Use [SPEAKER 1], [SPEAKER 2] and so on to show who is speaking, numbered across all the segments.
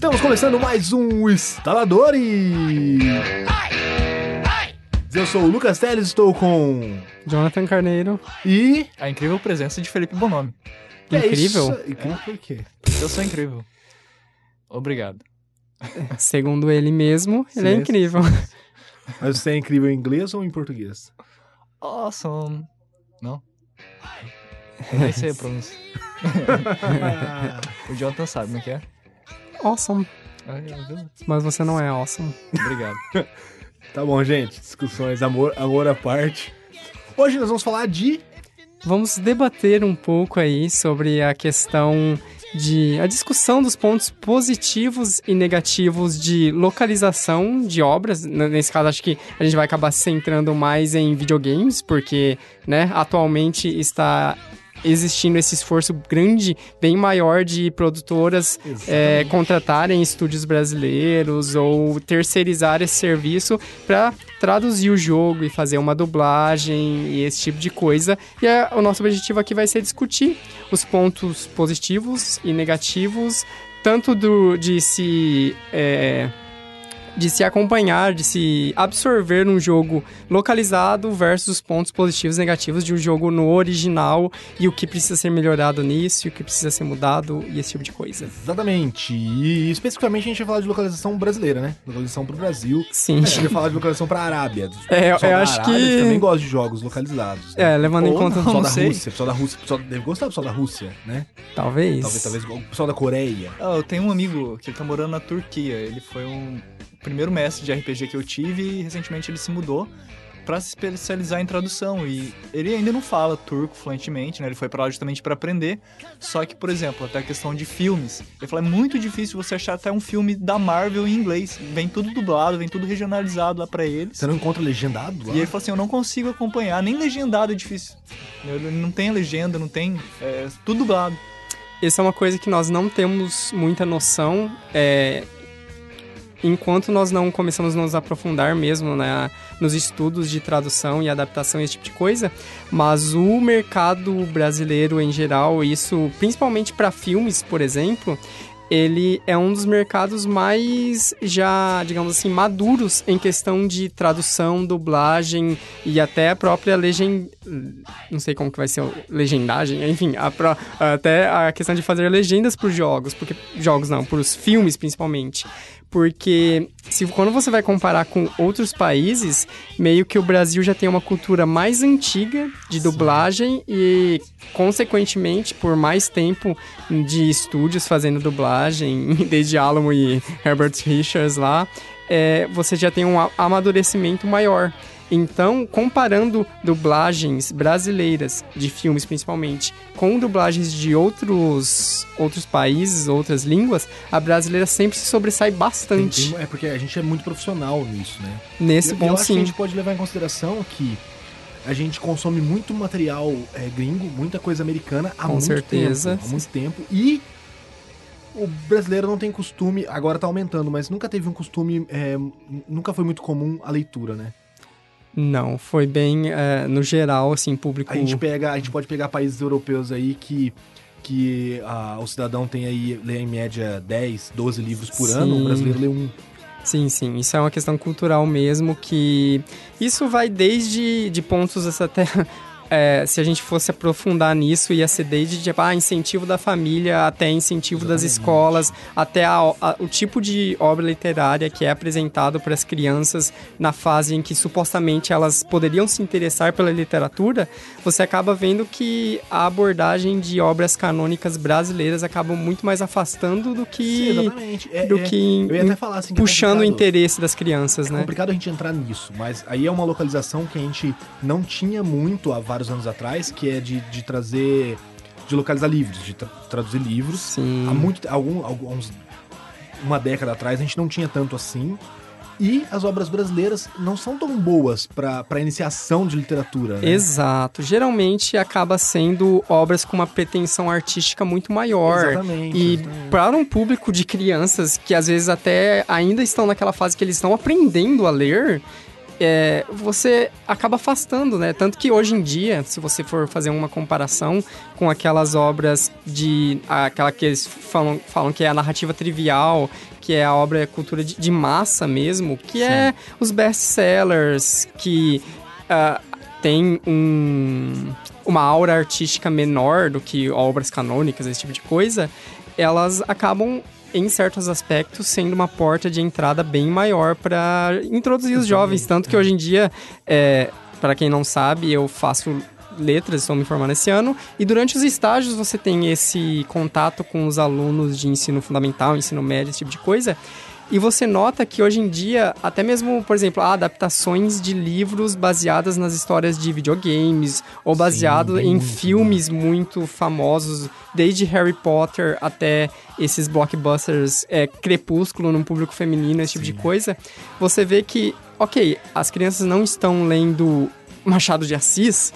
[SPEAKER 1] Estamos começando mais um Instaladores! Eu sou o Lucas Teles, estou com.
[SPEAKER 2] Jonathan Carneiro.
[SPEAKER 1] E.
[SPEAKER 3] A incrível presença de Felipe Bonomi.
[SPEAKER 1] Que é
[SPEAKER 2] Incrível?
[SPEAKER 1] isso? Incrível por quê?
[SPEAKER 3] Eu sou incrível. Obrigado.
[SPEAKER 2] Segundo ele mesmo, ele é incrível.
[SPEAKER 1] Mas você é incrível em inglês ou em português?
[SPEAKER 3] Awesome. Não? Eu nem sei a pronúncia. O Jonathan sabe como é que é?
[SPEAKER 2] Awesome. Mas você não é awesome.
[SPEAKER 3] Obrigado.
[SPEAKER 1] Tá bom, gente. Discussões, amor, amor à parte. Hoje nós vamos falar de.
[SPEAKER 2] Vamos debater um pouco aí sobre a questão de a discussão dos pontos positivos e negativos de localização de obras. Nesse caso, acho que a gente vai acabar se centrando mais em videogames, porque, né, atualmente está existindo esse esforço grande, bem maior de produtoras é, contratarem estúdios brasileiros ou terceirizar esse serviço para traduzir o jogo e fazer uma dublagem e esse tipo de coisa. E o nosso objetivo aqui vai ser discutir os pontos positivos e negativos, tanto do, de se. é, de se acompanhar, de se absorver num jogo localizado versus os pontos positivos e negativos de um jogo no original e o que precisa ser melhorado nisso, e o que precisa ser mudado e esse tipo de coisa.
[SPEAKER 1] Exatamente. E especificamente a gente vai falar de localização brasileira, né? Localização pro Brasil.
[SPEAKER 2] Sim.
[SPEAKER 1] A gente vai falar de localização pra Arábia.
[SPEAKER 2] É, eu acho
[SPEAKER 1] Arábia
[SPEAKER 2] que-
[SPEAKER 1] também gosta de jogos localizados. né?
[SPEAKER 2] É, levando em
[SPEAKER 3] Ou
[SPEAKER 2] conta.
[SPEAKER 3] não.
[SPEAKER 1] Pessoal da
[SPEAKER 3] sei.
[SPEAKER 1] Rússia, pessoal da Rússia, pessoal deve gostar do pessoal da Rússia, né?
[SPEAKER 2] Talvez.
[SPEAKER 1] Talvez, talvez o pessoal da Coreia.
[SPEAKER 3] Ah, eu tenho um amigo que ele tá morando na Turquia. Ele foi um primeiro mestre de RPG que eu tive e recentemente ele se mudou pra se especializar em tradução e ele ainda não fala turco fluentemente, né? Ele foi pra lá justamente pra aprender. Só que, por exemplo, até a questão de filmes, ele falou é muito difícil você achar até um filme da Marvel em inglês. Vem tudo dublado, vem tudo regionalizado lá pra eles.
[SPEAKER 1] Você não encontra legendado lá?
[SPEAKER 3] E ele falou assim, eu não consigo acompanhar, nem legendado é difícil. Ele não tem legenda, não tem, é tudo dublado.
[SPEAKER 2] Essa é uma coisa que nós não temos muita noção. É, enquanto nós não começamos a nos aprofundar mesmo né, nos estudos de tradução e adaptação esse tipo de coisa, mas o mercado brasileiro em geral, isso principalmente para filmes, por exemplo, ele é um dos mercados mais já, digamos assim, maduros em questão de tradução, dublagem e até a própria legend... não sei como que vai ser legendagem, enfim, a pró- até a questão de fazer legendas para os jogos, porque jogos não, para os filmes principalmente. Porque se quando você vai comparar com outros países, meio que o Brasil já tem uma cultura mais antiga de dublagem e, consequentemente, por mais tempo de estúdios fazendo dublagem, desde Alamo e Herbert Richards lá, é, você já tem um amadurecimento maior. Então, comparando dublagens brasileiras, de filmes principalmente, com dublagens de outros, outros países, outras línguas, a brasileira sempre se sobressai bastante.
[SPEAKER 1] tem- é porque a gente é muito profissional nisso, né?
[SPEAKER 2] Nesse
[SPEAKER 1] eu, eu
[SPEAKER 2] ponto,
[SPEAKER 1] acho que a
[SPEAKER 2] sim.
[SPEAKER 1] gente pode levar em consideração que a gente consome muito material é, gringo, muita coisa americana há
[SPEAKER 2] Com
[SPEAKER 1] muito
[SPEAKER 2] certeza.
[SPEAKER 1] tempo. Há muito tempo. E o brasileiro não tem costume, agora tá aumentando, mas nunca teve um costume, é, nunca foi muito comum a leitura, né?
[SPEAKER 2] Não, foi bem, é, no geral, assim, público...
[SPEAKER 1] A gente pega, a gente pode pegar países europeus aí que que ah, o cidadão tem aí, lê em média 10, 12 livros por ano,
[SPEAKER 2] Sim.
[SPEAKER 1] o brasileiro lê um.
[SPEAKER 2] Sim, sim. Isso é uma questão cultural mesmo que... Isso vai desde de pontos até... é, se a gente fosse aprofundar nisso, ia ser desde tipo, ah, incentivo da família até incentivo das
[SPEAKER 1] Exatamente.
[SPEAKER 2] escolas, até a- a- o tipo de obra literária que é apresentado para as crianças na fase em que supostamente elas poderiam se interessar pela literatura, você acaba vendo que a abordagem de obras canônicas brasileiras acaba muito mais afastando do que,
[SPEAKER 1] exatamente. É,
[SPEAKER 2] do
[SPEAKER 1] é-
[SPEAKER 2] que
[SPEAKER 1] assim, que é
[SPEAKER 2] puxando o interesse das crianças,
[SPEAKER 1] É
[SPEAKER 2] né?
[SPEAKER 1] complicado a gente entrar nisso, mas aí é uma localização que a gente não tinha muito há vários anos atrás, que é de, de trazer, de localizar livros, de tra- traduzir livros.
[SPEAKER 2] Sim.
[SPEAKER 1] Há muito, algum, alguns, uma década atrás a gente não tinha tanto assim. E as obras brasileiras não são tão boas para iniciação de literatura, né?
[SPEAKER 2] Exato. Geralmente acaba sendo obras com uma pretensão artística muito maior.
[SPEAKER 1] Exatamente.
[SPEAKER 2] E para um público de crianças que às vezes até ainda estão naquela fase que eles estão aprendendo a ler, é, você acaba afastando, né? Tanto que hoje em dia, se você for fazer uma comparação com aquelas obras de. aquela que eles falam, falam que é a narrativa trivial, que é a obra cultura de, de massa mesmo, que é Sim. é os best-sellers, que uh, tem um, uma aura artística menor do que obras canônicas, esse tipo de coisa, elas acabam em certos aspectos, sendo uma porta de entrada bem maior para introduzir os jovens. Tanto que hoje em dia, é, para quem não sabe, eu faço letras, estou me formando esse ano, e durante os estágios você tem esse contato com os alunos de ensino fundamental, ensino médio, esse tipo de coisa. E você nota que hoje em dia, até mesmo, por exemplo, adaptações de livros baseadas nas histórias de videogames, ou baseado Sim, em muito filmes bom. muito famosos, desde Harry Potter até esses blockbusters é, Crepúsculo num público feminino, esse Sim. tipo de coisa, você vê que, ok, as crianças não estão lendo Machado de Assis,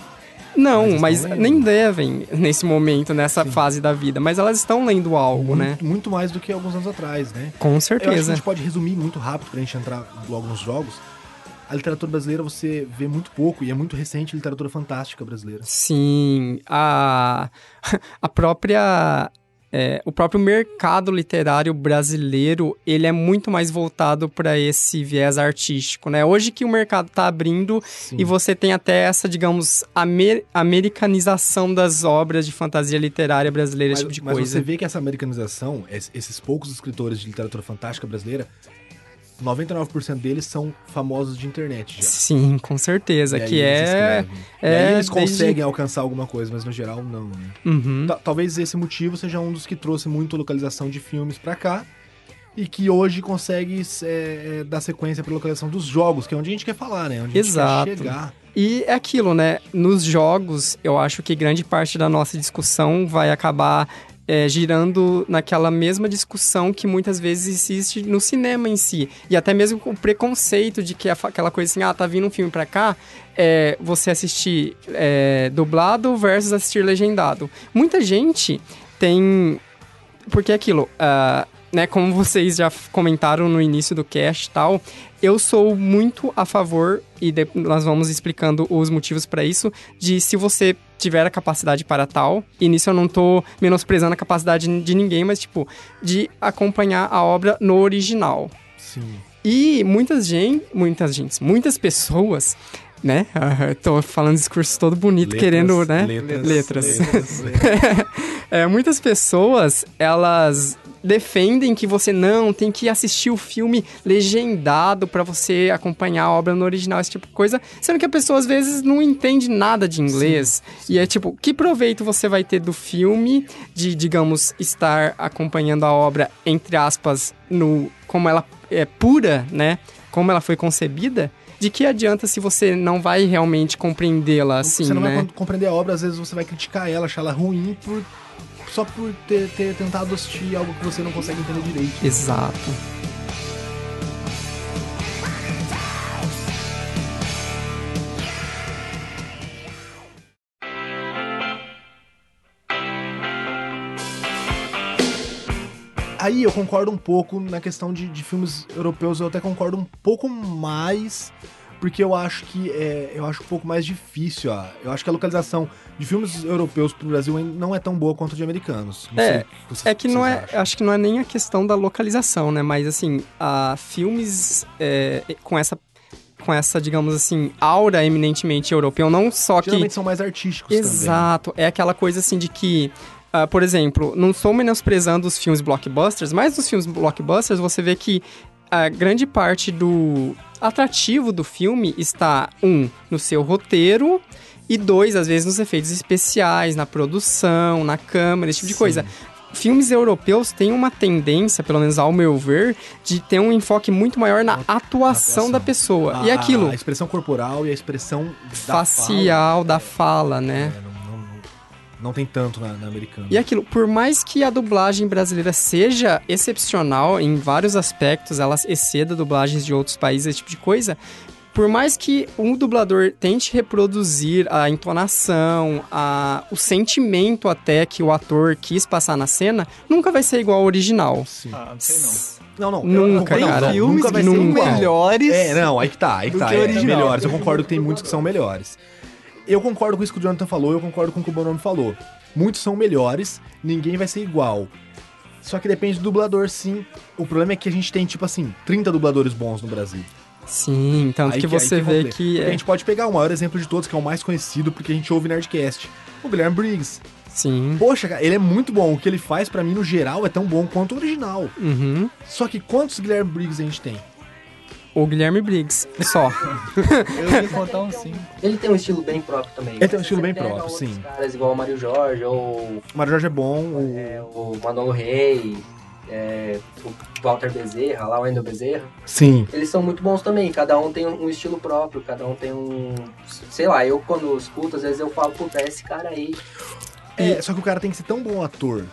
[SPEAKER 2] não, mas, mas nem devem nesse momento, nessa Sim. fase da vida. Mas elas estão lendo algo,
[SPEAKER 1] muito,
[SPEAKER 2] né?
[SPEAKER 1] Muito mais do que alguns anos atrás, né?
[SPEAKER 2] Com certeza.
[SPEAKER 1] A gente pode resumir muito rápido pra gente entrar logo nos jogos. A literatura brasileira você vê muito pouco e é muito recente a literatura fantástica brasileira.
[SPEAKER 2] Sim, a, a própria é, o próprio mercado literário brasileiro ele é muito mais voltado para esse viés artístico, né? Hoje que o mercado está abrindo Sim. e você tem até essa, digamos, amer americanização das obras de fantasia literária brasileira, mas, esse tipo de
[SPEAKER 1] mas
[SPEAKER 2] coisa.
[SPEAKER 1] Mas você vê que essa americanização, esses poucos escritores de literatura fantástica brasileira, 99% deles são famosos de internet já.
[SPEAKER 2] Sim, com certeza. Que é,
[SPEAKER 1] é. E eles conseguem desde... alcançar alguma coisa, mas no geral não, né?
[SPEAKER 2] Uhum.
[SPEAKER 1] Talvez esse motivo seja um dos que trouxe muito localização de filmes para cá e que hoje consegue é, é, dar sequência para localização dos jogos, que é onde a gente quer falar, né? Onde
[SPEAKER 2] Exato.
[SPEAKER 1] a gente quer chegar.
[SPEAKER 2] E é aquilo, né? Nos jogos, eu acho que grande parte da nossa discussão vai acabar é, girando naquela mesma discussão que muitas vezes existe no cinema em si. E até mesmo com o preconceito de que aquela coisa assim, ah, tá vindo um filme pra cá, é, você assistir é, dublado versus assistir legendado. Muita gente tem. Porque é aquilo, uh, né, como vocês já comentaram no início do cast tal, eu sou muito a favor, e nós vamos explicando os motivos para isso, de se você tiver a capacidade para tal, e nisso eu não tô menosprezando a capacidade de ninguém, mas tipo, de acompanhar a obra no original.
[SPEAKER 1] Sim.
[SPEAKER 2] E muitas gente, muitas gente, muitas pessoas né? Uh, tô falando discurso todo bonito, letras, querendo, né?
[SPEAKER 1] Letras. letras. letras,
[SPEAKER 2] letras. é, muitas pessoas, elas defendem que você não tem que assistir o filme legendado para você acompanhar a obra no original, esse tipo de coisa, sendo que a pessoa às vezes não entende nada de inglês. Sim, sim. E é tipo, que proveito você vai ter do filme de, digamos, estar acompanhando a obra entre aspas no como ela é pura, né? Como ela foi concebida? de que adianta se você não vai realmente compreendê-la assim,
[SPEAKER 1] Você não
[SPEAKER 2] né?
[SPEAKER 1] vai compreender a obra, às vezes você vai criticar ela, achar ela ruim por só por ter, ter tentado assistir algo que você não consegue entender direito.
[SPEAKER 2] Exato.
[SPEAKER 1] Aí eu concordo um pouco na questão de, de filmes europeus, eu até concordo um pouco mais porque eu acho que é, eu acho um pouco mais difícil. Ó. Eu acho que a localização de filmes europeus pro Brasil não é tão boa quanto de americanos.
[SPEAKER 2] Não é, que é que não é, acham. acho que não é nem a questão da localização, né? Mas assim, a filmes é, com essa com essa, digamos assim, aura eminentemente europeu, não só
[SPEAKER 1] que Geralmente são mais artísticos
[SPEAKER 2] Exato, também. é aquela coisa assim de que Uh, por exemplo, não estou menosprezando os filmes blockbusters, mas nos filmes blockbusters você vê que a grande parte do atrativo do filme está, um, no seu roteiro, e dois, às vezes, nos efeitos especiais, na produção, na câmera, esse tipo Sim. de coisa. Filmes europeus têm uma tendência, pelo menos ao meu ver, de ter um enfoque muito maior na atuação, atuação. da pessoa. A, e aquilo.
[SPEAKER 1] A expressão corporal e a expressão
[SPEAKER 2] facial
[SPEAKER 1] da
[SPEAKER 2] fala, da fala né?
[SPEAKER 1] É, não tem tanto na, na americana.
[SPEAKER 2] E aquilo, por mais que a dublagem brasileira seja excepcional em vários aspectos, ela exceda dublagens de outros países, esse tipo de coisa, por mais que um dublador tente reproduzir a entonação, a, o sentimento até que o ator quis passar na cena, nunca vai ser igual ao original.
[SPEAKER 1] Sim.
[SPEAKER 3] Ah, não sei não.
[SPEAKER 1] Não, não.
[SPEAKER 2] Nunca, cara.
[SPEAKER 1] Não,
[SPEAKER 3] filmes
[SPEAKER 1] nunca vai
[SPEAKER 3] que
[SPEAKER 1] ser
[SPEAKER 3] melhores
[SPEAKER 1] É, não, aí que tá, aí que tá.
[SPEAKER 3] que
[SPEAKER 1] é,
[SPEAKER 3] original.
[SPEAKER 1] melhores. Eu concordo que tem muitos que são melhores. Eu concordo com isso que o Jonathan falou, eu concordo com o que o Bonomi falou. Muitos são melhores, ninguém vai ser igual. Só que depende do dublador, sim. O problema é que a gente tem, tipo assim, 30 dubladores bons no Brasil.
[SPEAKER 2] Sim, tanto
[SPEAKER 1] Aí
[SPEAKER 2] que você vê
[SPEAKER 1] complica.
[SPEAKER 2] que é,
[SPEAKER 1] A gente pode pegar o maior exemplo de todos, que é o mais conhecido, porque a gente ouve Nerdcast. O Guilherme Briggs.
[SPEAKER 2] sim.
[SPEAKER 1] Poxa, cara, ele é muito bom. O que ele faz, pra mim, no geral, é tão bom quanto o original.
[SPEAKER 2] Uhum.
[SPEAKER 1] Só que quantos Guilherme Briggs a gente tem?
[SPEAKER 2] O Guilherme Briggs, só.
[SPEAKER 3] Eu ia contar um sim.
[SPEAKER 4] Ele tem um estilo bem próprio também.
[SPEAKER 1] Ele tem um estilo bem próprio, sim.
[SPEAKER 4] caras igual o Mário Jorge, ou
[SPEAKER 1] O Mário Jorge é bom, o...
[SPEAKER 4] é, o Manolo Rey, é, o Walter Bezerra, lá o Wendel Bezerra.
[SPEAKER 1] Sim.
[SPEAKER 4] Eles são muito bons também, cada um tem um estilo próprio, cada um tem um... Sei lá, eu quando escuto, às vezes eu falo, puta, é esse cara aí.
[SPEAKER 1] É, só que o cara tem que ser tão bom ator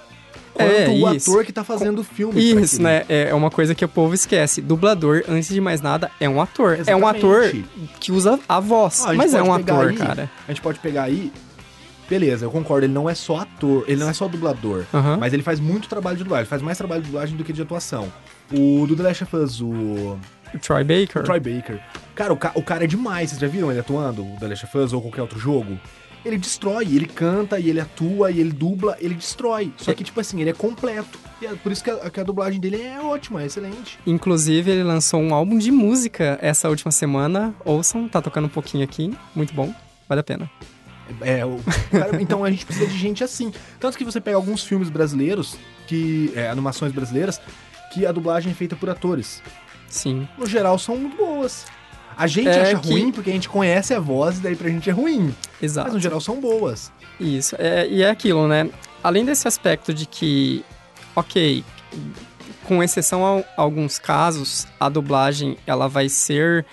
[SPEAKER 1] quanto
[SPEAKER 2] É,
[SPEAKER 1] o
[SPEAKER 2] isso.
[SPEAKER 1] ator que tá fazendo o filme. pra
[SPEAKER 2] Isso, né? É uma coisa que o povo esquece. Dublador, antes de mais nada, é um ator. É um
[SPEAKER 1] Exatamente.
[SPEAKER 2] ator que usa a voz,
[SPEAKER 1] Ó, a
[SPEAKER 2] mas é um ator,
[SPEAKER 1] aí-
[SPEAKER 2] cara.
[SPEAKER 1] A gente pode pegar aí. Beleza, eu concordo, ele não é só ator, ele não é só dublador.
[SPEAKER 2] Aham.
[SPEAKER 1] Mas ele faz muito trabalho de dublagem, ele faz mais trabalho de dublagem do que de atuação. O do The Last of Us, o,
[SPEAKER 2] O Troy Baker.
[SPEAKER 1] o Troy Baker. Cara o, ca- o cara é demais, vocês já viram ele atuando, o The Last of Us ou qualquer outro jogo? Ele destrói, ele canta, e ele atua, e ele dubla, ele destrói. Só que, tipo assim, ele é completo. E é por isso que a, que a dublagem dele é ótima, é excelente.
[SPEAKER 2] Inclusive, ele lançou um álbum de música essa última semana. Ouçam, tá tocando um pouquinho aqui. Muito bom, vale a pena.
[SPEAKER 1] É, o cara- então a gente precisa de gente assim. Tanto que você pega alguns filmes brasileiros, que é, animações brasileiras, que a dublagem é feita por atores.
[SPEAKER 2] Sim.
[SPEAKER 1] No geral, são muito boas. A gente
[SPEAKER 2] É
[SPEAKER 1] acha
[SPEAKER 2] que-
[SPEAKER 1] ruim porque a gente conhece a voz e daí pra gente é ruim.
[SPEAKER 2] Exato.
[SPEAKER 1] Mas no geral são boas.
[SPEAKER 2] Isso, é, e é aquilo, né? Além desse aspecto de que, ok, com exceção a alguns casos, a dublagem ela vai ser,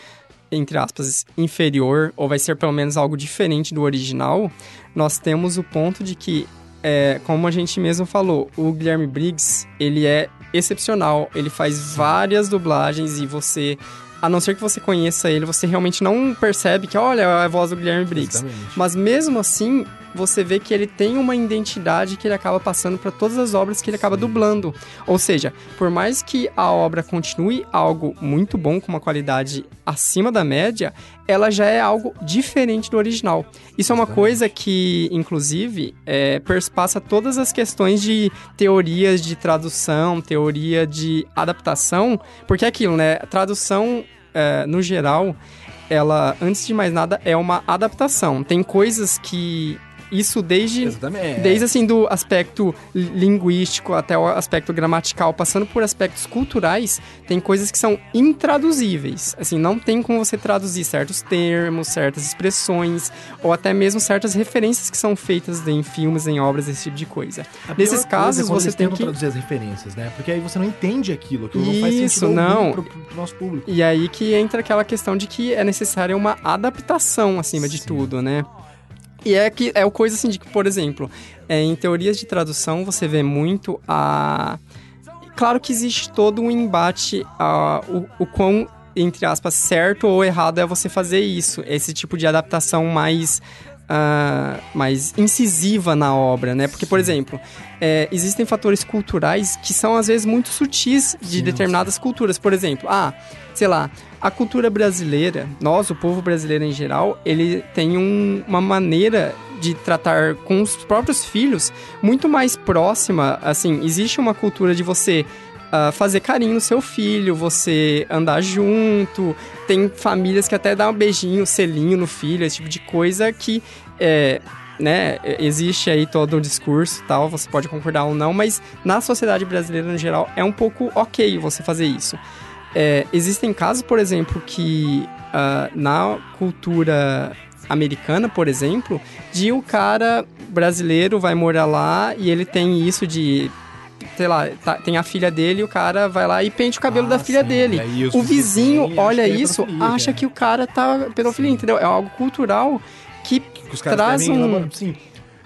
[SPEAKER 2] entre aspas, inferior, ou vai ser pelo menos algo diferente do original, nós temos o ponto de que, é, como a gente mesmo falou, o Guilherme Briggs, ele é excepcional, ele faz várias dublagens e você... A não ser que você conheça ele, você realmente não percebe que, olha, é a voz do Guilherme Briggs.
[SPEAKER 1] Exatamente.
[SPEAKER 2] Mas mesmo assim, você vê que ele tem uma identidade que ele acaba passando para todas as obras que ele acaba dublando. Ou seja, por mais que a obra continue algo muito bom, com uma qualidade acima da média, ela já é algo diferente do original. Isso é uma coisa que, inclusive, é, perspassa todas as questões de teorias de tradução, teoria de adaptação, porque é aquilo, né? Tradução, é, no geral, ela, antes de mais nada, é uma adaptação. Tem coisas que. Isso desde.
[SPEAKER 1] Exatamente.
[SPEAKER 2] Desde assim do aspecto li- linguístico até o aspecto gramatical, passando por aspectos culturais, tem coisas que são intraduzíveis. Assim, não tem como você traduzir certos termos, certas expressões, ou até mesmo certas referências que são feitas em filmes, em obras, esse tipo de coisa.
[SPEAKER 1] A
[SPEAKER 2] Nesses
[SPEAKER 1] coisa
[SPEAKER 2] casos,
[SPEAKER 1] é quando
[SPEAKER 2] você tem que-
[SPEAKER 1] traduzir as referências, né? Porque aí você não entende aquilo, aquilo não faz
[SPEAKER 2] Isso,
[SPEAKER 1] sentido
[SPEAKER 2] não.
[SPEAKER 1] pro, pro, pro nosso público.
[SPEAKER 2] E aí que entra aquela questão de que é necessária uma adaptação acima de
[SPEAKER 1] Sim.
[SPEAKER 2] tudo, né? E é que é o coisa assim de que, por exemplo, é, em teorias de tradução você vê muito a. Claro que existe todo um embate a o, o quão, entre aspas, certo ou errado é você fazer isso. Esse tipo de adaptação mais. ah, mais incisiva na obra, né? Porque, por exemplo, é, existem fatores culturais que são às vezes muito sutis de
[SPEAKER 1] Sim,
[SPEAKER 2] determinadas culturas. Por exemplo, ah, sei lá, a cultura brasileira, nós, o povo brasileiro em geral, ele tem um- uma maneira de tratar com os próprios filhos muito mais próxima. Assim, existe uma cultura de você ah, fazer carinho no seu filho, você andar junto. Tem famílias que até dão um beijinho, selinho no filho, esse tipo de coisa que é. Né, existe aí todo o discurso tal, você pode concordar ou não, mas na sociedade brasileira no geral é um pouco ok você fazer isso. É, existem casos, por exemplo, que ah, na cultura americana, por exemplo, de o cara brasileiro vai morar lá e ele tem isso de. Sei lá, tá- tem a filha dele e o cara vai lá e pente o cabelo
[SPEAKER 1] Ah,
[SPEAKER 2] da filha
[SPEAKER 1] sim.
[SPEAKER 2] dele. O vizinho olha
[SPEAKER 1] é
[SPEAKER 2] isso, acha
[SPEAKER 1] é.
[SPEAKER 2] que o cara tá pedofilia, entendeu? É algo cultural que
[SPEAKER 1] Que
[SPEAKER 2] traz um-
[SPEAKER 1] Sim.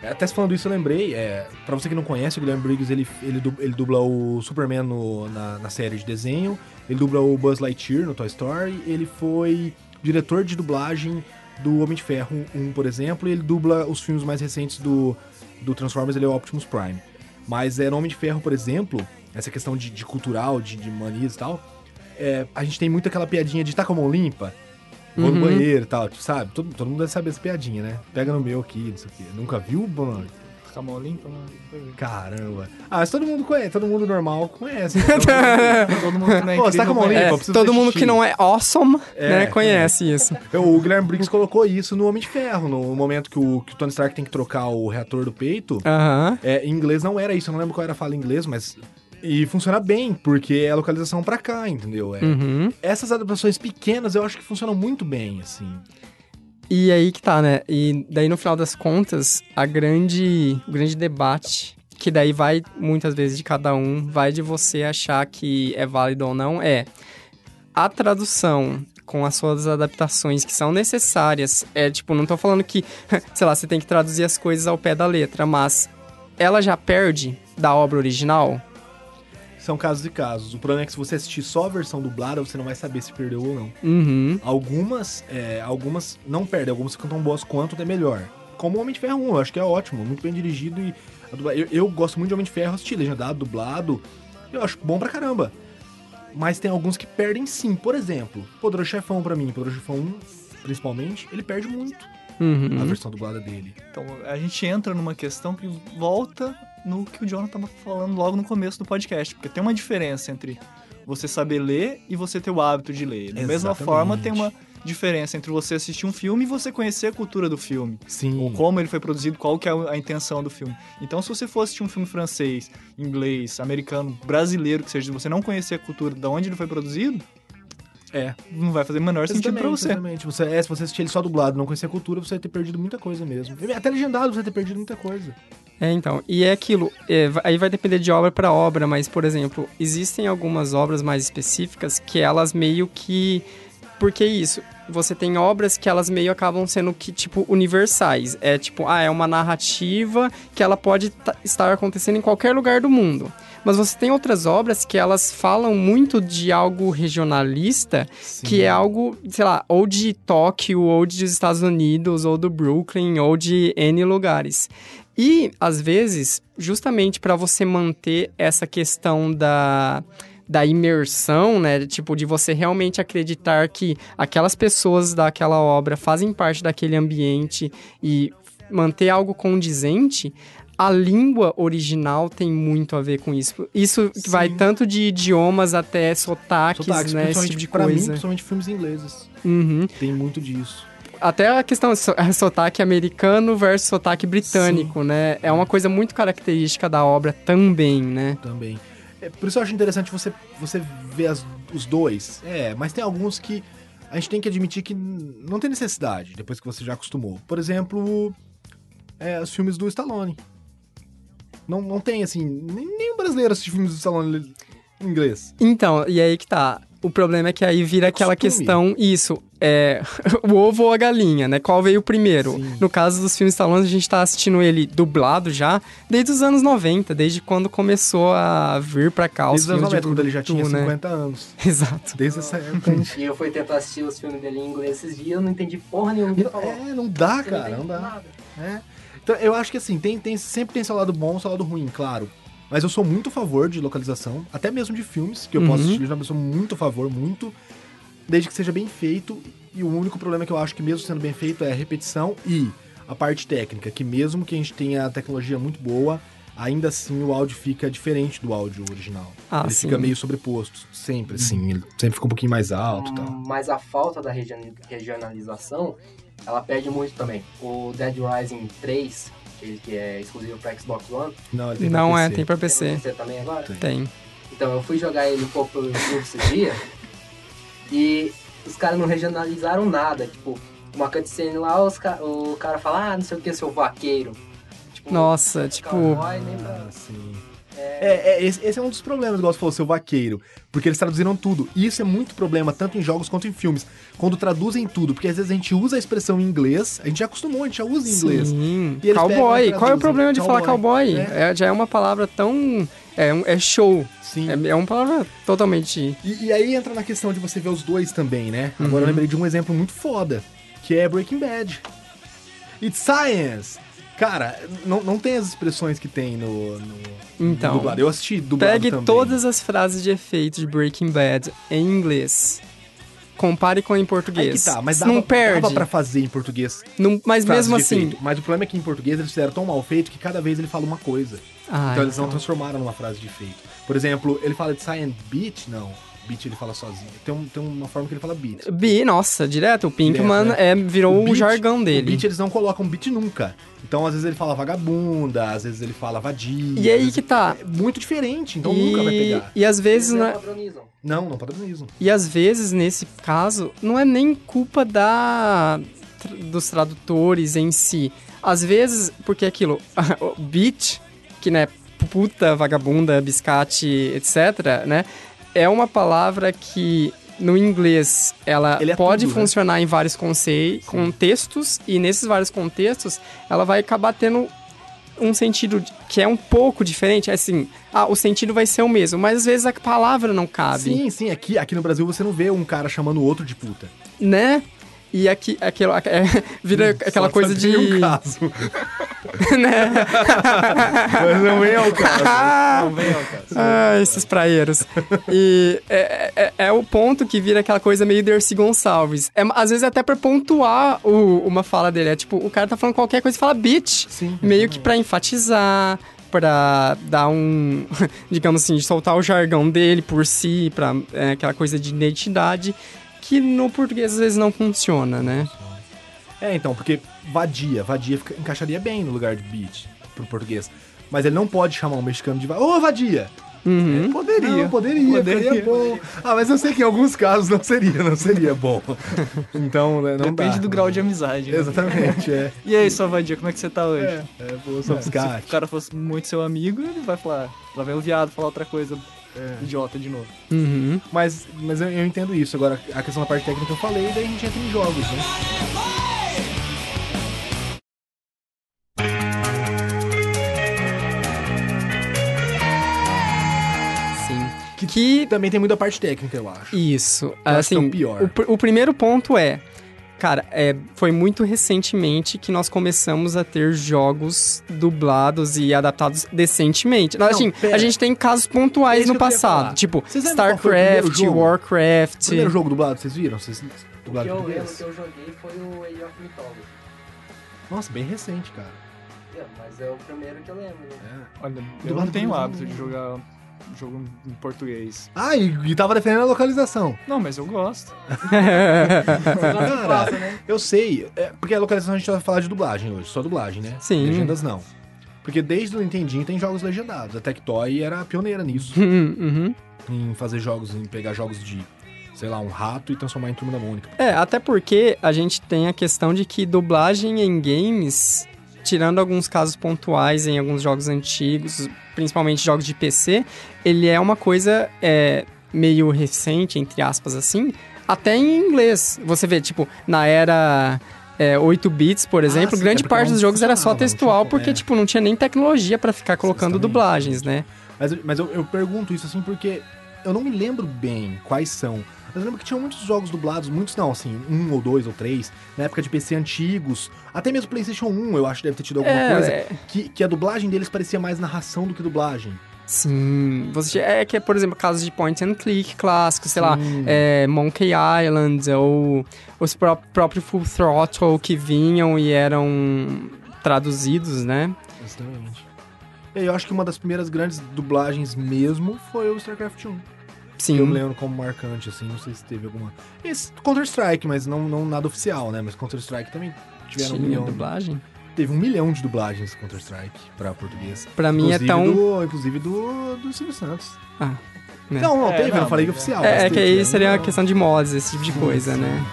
[SPEAKER 1] Até falando isso, eu lembrei. É, pra você que não conhece, o Guilherme Briggs ele, ele, ele dubla o Superman no- na, na série de desenho. Ele dubla o Buzz Lightyear no Toy Story. Ele foi diretor de dublagem do Homem de Ferro 1, por exemplo, e ele dubla os filmes mais recentes do, do Transformers, ele é o Optimus Prime. Mas é no Homem de Ferro, por exemplo, essa questão de, de cultural, de, de manias e tal, é, a gente tem muito aquela piadinha de tá com a mão limpa, vou no
[SPEAKER 2] Uhum.
[SPEAKER 1] banheiro e tal, tu sabe? Todo, todo mundo deve saber essa piadinha, né? Pega no meu aqui, não sei o quê. Nunca viu, mano?
[SPEAKER 3] Mão limpa, não.
[SPEAKER 1] Caramba. Ah, mas todo mundo conhece, todo mundo normal conhece.
[SPEAKER 3] Todo mundo que não é
[SPEAKER 1] Pô, você tá com a mão limpa?
[SPEAKER 2] É, todo mundo que não é awesome,
[SPEAKER 1] É,
[SPEAKER 2] né, conhece isso.
[SPEAKER 1] o Guilherme Briggs colocou isso no Homem de Ferro, no momento que o, que o Tony Stark tem que trocar o reator do peito.
[SPEAKER 2] Aham.
[SPEAKER 1] É, em inglês não era isso, eu não lembro qual era a fala em inglês, mas. E funciona bem, porque é a localização pra cá, entendeu? É.
[SPEAKER 2] Uhum.
[SPEAKER 1] Essas adaptações pequenas eu acho que funcionam muito bem, assim.
[SPEAKER 2] E aí que tá, né? E daí no final das contas, a grande, o grande debate, que daí vai muitas vezes de cada um, vai de você achar que é válido ou não, é a tradução com as suas adaptações que são necessárias. É tipo, não tô falando que, sei lá, você tem que traduzir as coisas ao pé da letra, mas ela já perde da obra original?
[SPEAKER 1] São casos e casos. O problema é que se você assistir só a versão dublada, você não vai saber se perdeu ou não.
[SPEAKER 2] Uhum.
[SPEAKER 1] Algumas, é, algumas não perdem, algumas ficam tão boas quanto até melhor. Como o Homem de Ferro 1, eu acho que é ótimo, muito bem dirigido e. a Eu, eu gosto muito de Homem de Ferro, assisti legendado, dublado. Eu acho bom pra caramba. Mas tem alguns que perdem sim. Por exemplo, Poderoso Chefão pra mim, Poderoso Chefão 1, principalmente, ele perde muito a
[SPEAKER 2] Uhum.
[SPEAKER 1] versão dublada dele.
[SPEAKER 3] Então, a gente entra numa questão que volta no que o Jonathan tava falando logo no começo do podcast. Porque tem uma diferença entre você saber ler e você ter o hábito de ler. Da mesma
[SPEAKER 1] Exatamente.
[SPEAKER 3] forma, tem uma diferença entre você assistir um filme e você conhecer a cultura do filme.
[SPEAKER 1] Sim.
[SPEAKER 3] Ou como ele foi produzido, qual que é a intenção do filme. Então, se você for assistir um filme francês, inglês, americano, brasileiro, que seja, se você não conhecer a cultura de onde ele foi produzido,
[SPEAKER 1] É.
[SPEAKER 3] não vai fazer o menor sentido pra você.
[SPEAKER 1] Exatamente. você é, se você assistir ele só dublado não conhecer a cultura, você vai ter perdido muita coisa mesmo. Até legendado você vai ter perdido muita coisa.
[SPEAKER 2] É, então. E é aquilo. é, aí vai depender de obra para obra, mas, por exemplo, existem algumas obras mais específicas que elas meio que. Por que isso? Você tem obras que elas meio acabam sendo que, tipo, universais. É tipo, ah, é uma narrativa que ela pode ta- estar acontecendo em qualquer lugar do mundo. Mas você tem outras obras que elas falam muito de algo regionalista, que é algo, sei lá, ou de Tóquio, ou dos Estados Unidos, ou do Brooklyn, ou de N lugares. E, às vezes, justamente para você manter essa questão da, da imersão, né? Tipo, de você realmente acreditar que aquelas pessoas daquela obra fazem parte daquele ambiente e manter algo condizente, a língua original tem muito a ver com isso. Isso vai
[SPEAKER 1] Sim.
[SPEAKER 2] tanto de idiomas até sotaques,
[SPEAKER 1] Sotaques,
[SPEAKER 2] né? Esse tipo de
[SPEAKER 1] pra mim,
[SPEAKER 2] coisa.
[SPEAKER 1] principalmente filmes ingleses.
[SPEAKER 2] Uhum.
[SPEAKER 1] Tem muito disso.
[SPEAKER 2] Até a questão de so- sotaque americano versus sotaque britânico, né? É uma coisa muito característica da obra também, né?
[SPEAKER 1] também. É, por isso eu acho interessante você, você ver as- os dois. É, mas tem alguns que a gente tem que admitir que não tem necessidade, depois que você já acostumou. Por exemplo, é, os filmes do Stallone. Não, não tem, assim, nem, nenhum brasileiro assiste filmes do Stallone em inglês.
[SPEAKER 2] Então, e aí que tá. O problema é que aí vira aquela
[SPEAKER 1] Costume.
[SPEAKER 2] questão, isso, é o ovo ou a galinha, né? Qual veio primeiro?
[SPEAKER 1] Sim.
[SPEAKER 2] No caso dos filmes Stallone, a gente tá assistindo ele dublado já desde os anos 90, desde quando começou a vir pra cá os
[SPEAKER 1] Desde os anos
[SPEAKER 2] filmes
[SPEAKER 1] 90,
[SPEAKER 2] de
[SPEAKER 1] quando ele já tinha
[SPEAKER 2] né?
[SPEAKER 1] 50 anos.
[SPEAKER 2] Exato.
[SPEAKER 1] Desde essa época.
[SPEAKER 4] E eu fui tentar assistir os filmes dele em inglês esses dias, eu não entendi porra nenhuma.
[SPEAKER 1] É, não dá,
[SPEAKER 4] Você
[SPEAKER 1] cara,
[SPEAKER 4] entende
[SPEAKER 1] não dá.
[SPEAKER 4] nada.
[SPEAKER 1] É. Então, eu acho que assim, tem, tem, sempre tem seu lado bom e seu lado ruim, claro. Mas eu sou muito a favor de localização, até mesmo de filmes, que eu posso
[SPEAKER 2] Uhum.
[SPEAKER 1] assistir, eu sou muito a favor, muito, desde que seja bem feito. E o único problema que eu acho que mesmo sendo bem feito é a repetição e a parte técnica, que mesmo que a gente tenha a tecnologia muito boa, ainda assim o áudio fica diferente do áudio original.
[SPEAKER 2] Ah,
[SPEAKER 1] ele
[SPEAKER 2] sim.
[SPEAKER 1] fica meio sobreposto, sempre, assim, ele sempre fica um pouquinho mais alto e tal.
[SPEAKER 4] Mas a falta da region- regionalização, ela perde muito também. O Dead Rising 3, que, que é exclusivo para Xbox One,
[SPEAKER 1] Não, ele tem pra
[SPEAKER 2] Não é,
[SPEAKER 1] PC.
[SPEAKER 2] tem pra
[SPEAKER 4] tem
[SPEAKER 2] PC.
[SPEAKER 4] você também agora?
[SPEAKER 1] Tem.
[SPEAKER 2] Tem.
[SPEAKER 4] Então, eu fui jogar ele um pouco pelo YouTube esses dias e os caras não regionalizaram nada. Tipo, uma cutscene lá, os ca- o cara fala, ah, não sei o que, seu vaqueiro. Tipo,
[SPEAKER 2] Nossa, tipo,
[SPEAKER 4] cowboy, nem pra-
[SPEAKER 1] Ah, sim. É, é, esse, esse é um dos problemas, igual você falou, seu vaqueiro. Porque eles traduziram tudo. E isso é muito problema, tanto em jogos quanto em filmes. Quando traduzem tudo, porque às vezes a gente usa a expressão em inglês, a gente já acostumou, a gente já usa em inglês.
[SPEAKER 2] Sim. Cowboy. Qual é o problema de falar
[SPEAKER 1] Cowboy.
[SPEAKER 2] cowboy? É, já é uma palavra tão. É, um- é show.
[SPEAKER 1] Sim.
[SPEAKER 2] É, é uma palavra totalmente.
[SPEAKER 1] E, e aí entra na questão de você ver os dois também, né? Agora
[SPEAKER 2] Uhum.
[SPEAKER 1] eu lembrei de um exemplo muito foda, que é Breaking Bad. It's science! Cara, não, não tem as expressões que tem no, no,
[SPEAKER 2] Então,
[SPEAKER 1] no dublado. Eu assisti dublado
[SPEAKER 2] Pegue
[SPEAKER 1] também.
[SPEAKER 2] todas as frases de efeito de Breaking Bad em inglês. Compare com em
[SPEAKER 1] Aí
[SPEAKER 2] português.
[SPEAKER 1] que tá, mas dava,
[SPEAKER 2] não perde.
[SPEAKER 1] dava pra fazer em português.
[SPEAKER 2] Não- mas mesmo assim.
[SPEAKER 1] efeito. Mas o problema é que em português eles fizeram tão mal feito que cada vez ele fala uma coisa.
[SPEAKER 2] Ah,
[SPEAKER 1] então eles não
[SPEAKER 2] então.
[SPEAKER 1] transformaram numa frase de efeito. Por exemplo, ele fala de Science Beat? Não. Beat ele fala sozinho. Tem, um- tem uma forma que ele fala beat.
[SPEAKER 2] Bi, nossa, direto. O Pinkman
[SPEAKER 1] Direto,
[SPEAKER 2] é, virou o,
[SPEAKER 1] beat-
[SPEAKER 2] jargão
[SPEAKER 1] O
[SPEAKER 2] dele.
[SPEAKER 1] beat eles não colocam beat nunca. Então às vezes ele fala vagabunda, às vezes ele fala vadia.
[SPEAKER 2] E aí que tá.
[SPEAKER 1] É muito diferente, então
[SPEAKER 2] e,
[SPEAKER 1] nunca vai pegar.
[SPEAKER 2] e às vezes não
[SPEAKER 4] não
[SPEAKER 2] é,
[SPEAKER 4] padronizam.
[SPEAKER 1] Não, não padronizam.
[SPEAKER 2] e às vezes nesse caso não é nem culpa da dos tradutores em si. Às vezes porque aquilo, o beat, que né, puta, vagabunda, biscate, etc, né, é uma palavra que no inglês ela
[SPEAKER 1] é
[SPEAKER 2] pode
[SPEAKER 1] tudo, né?
[SPEAKER 2] funcionar em vários concei- contextos e nesses vários contextos ela vai acabar tendo um sentido que é um pouco diferente, é assim, ah, o sentido vai ser o mesmo, mas às vezes a palavra não cabe,
[SPEAKER 1] Sim, sim, aqui, aqui no Brasil você não vê um cara chamando o outro de puta.
[SPEAKER 2] né? E aqui, aquilo, é, vira aquela
[SPEAKER 1] Só-
[SPEAKER 2] coisa de.
[SPEAKER 1] um caso.
[SPEAKER 2] né?
[SPEAKER 1] Mas não é o caso.
[SPEAKER 3] Não vem ao caso.
[SPEAKER 2] Ah, esses praeiros. E é, é, é o ponto que vira aquela coisa meio Dercy Gonçalves. É, às vezes até pra pontuar o- uma fala dele. É tipo, o cara tá falando qualquer coisa e fala bitch.
[SPEAKER 1] Sim.
[SPEAKER 2] Meio que pra enfatizar, pra dar um. digamos assim, soltar o jargão dele por si, pra é, aquela coisa de identidade. Que no português às vezes não funciona, né?
[SPEAKER 1] É, então, porque vadia, vadia fica- encaixaria bem no lugar de beat pro português. Mas ele não pode chamar um mexicano de vadia. Ô, vadia!
[SPEAKER 2] Uhum.
[SPEAKER 1] Poderia, não, poderia,
[SPEAKER 3] Poderia.
[SPEAKER 1] seria bom. Ah, mas eu sei que em alguns casos não seria, não seria bom. Então, né, não
[SPEAKER 3] Depende
[SPEAKER 1] dá.
[SPEAKER 3] do grau de amizade. né?
[SPEAKER 1] Exatamente, é.
[SPEAKER 3] E aí, sua vadia, como é que você tá hoje?
[SPEAKER 1] É, é boa só
[SPEAKER 3] Se o cara fosse muito seu amigo, ele vai falar. Lá vem o viado falar outra coisa idiota de novo.
[SPEAKER 2] Uhum.
[SPEAKER 1] Mas, mas eu, eu entendo isso. Agora, a questão da parte técnica eu falei, daí a gente entra em jogos, né?
[SPEAKER 2] Sim. Que
[SPEAKER 1] Também tem muita parte técnica, eu acho.
[SPEAKER 2] Isso.
[SPEAKER 1] Eu acho que é
[SPEAKER 2] assim,
[SPEAKER 1] o pior.
[SPEAKER 2] o pr- o primeiro ponto é, cara, é, foi muito recentemente que nós começamos a ter jogos dublados e adaptados decentemente.
[SPEAKER 1] Não,
[SPEAKER 2] assim,
[SPEAKER 1] pera.
[SPEAKER 2] a gente tem casos
[SPEAKER 1] É
[SPEAKER 2] pontuais no passado, tipo
[SPEAKER 1] o
[SPEAKER 2] StarCraft,
[SPEAKER 1] jogo?
[SPEAKER 2] Warcraft.
[SPEAKER 1] O primeiro jogo dublado, vocês viram? Vocês
[SPEAKER 4] O
[SPEAKER 1] dublado
[SPEAKER 4] que, eu,
[SPEAKER 1] português?
[SPEAKER 4] que eu joguei foi o Age of Mythology.
[SPEAKER 1] Nossa, bem recente, cara.
[SPEAKER 4] É, Mas é o primeiro que eu lembro. Né?
[SPEAKER 1] É.
[SPEAKER 3] Olha, eu
[SPEAKER 1] Dublado
[SPEAKER 3] não tenho hábito de jogar jogo em português.
[SPEAKER 1] Ah, e, e tava defendendo a localização.
[SPEAKER 3] Não, mas eu gosto.
[SPEAKER 1] Cara,
[SPEAKER 4] passa, né?
[SPEAKER 1] Eu sei, é, porque a localização a gente vai falar de dublagem hoje, só dublagem, né?
[SPEAKER 2] Sim.
[SPEAKER 1] Legendas não. Porque desde o Nintendinho tem jogos legendados. A Tectoy era pioneira nisso.
[SPEAKER 2] Uhum.
[SPEAKER 1] em fazer jogos, em pegar jogos de, sei lá, um rato e transformar em turma da Mônica.
[SPEAKER 2] É, até porque a gente tem a questão de que dublagem em games, tirando alguns casos pontuais em alguns jogos antigos, principalmente jogos de PC, ele é uma coisa é, meio recente, entre aspas, assim, até em inglês. Você vê, tipo, na era. é, 8 bits, por exemplo,
[SPEAKER 1] Ah, sim,
[SPEAKER 2] grande
[SPEAKER 1] é porque
[SPEAKER 2] parte dos jogos era só
[SPEAKER 1] não
[SPEAKER 2] textual,
[SPEAKER 1] como,
[SPEAKER 2] porque,
[SPEAKER 1] é.
[SPEAKER 2] tipo, não tinha nem tecnologia pra ficar colocando
[SPEAKER 1] Justamente,
[SPEAKER 2] dublagens, né?
[SPEAKER 1] Mas, mas eu, eu pergunto isso assim porque eu não me lembro bem quais são. Mas eu lembro que tinham muitos jogos dublados, muitos não, assim, um ou dois ou três, na época de PC antigos, até mesmo PlayStation 1 eu acho que deve ter tido alguma
[SPEAKER 2] É,
[SPEAKER 1] coisa,
[SPEAKER 2] é.
[SPEAKER 1] que, que a dublagem deles parecia mais narração do que dublagem.
[SPEAKER 2] Sim. Você, é que é, por exemplo, casos de point and click clássicos, sei lá,
[SPEAKER 1] Sim.
[SPEAKER 2] é, Monkey Island ou os pró próprios Full Throttle que vinham e eram traduzidos, né?
[SPEAKER 1] Exatamente. Eu acho que uma das primeiras grandes dublagens mesmo foi o StarCraft 1.
[SPEAKER 2] Sim.
[SPEAKER 1] Que eu me lembro como marcante, assim, não sei se teve alguma. Esse Counter-Strike, mas não, não nada oficial, né? Mas Counter-Strike também tiveram um
[SPEAKER 2] Tinha
[SPEAKER 1] milhão.
[SPEAKER 2] dublagem.
[SPEAKER 1] Teve um milhão de dublagens Counter-Strike pra português.
[SPEAKER 2] Pra mim é tão.
[SPEAKER 1] Do, inclusive do, do Silvio Santos.
[SPEAKER 2] Ah, né?
[SPEAKER 1] Não, não,
[SPEAKER 3] É,
[SPEAKER 1] teve, eu
[SPEAKER 3] não,
[SPEAKER 1] não falei
[SPEAKER 3] mas
[SPEAKER 1] oficial.
[SPEAKER 2] É, é que aí seria uma
[SPEAKER 1] não.
[SPEAKER 2] questão de mods, esse tipo de
[SPEAKER 1] Sim,
[SPEAKER 2] coisa,
[SPEAKER 1] sim.
[SPEAKER 2] né?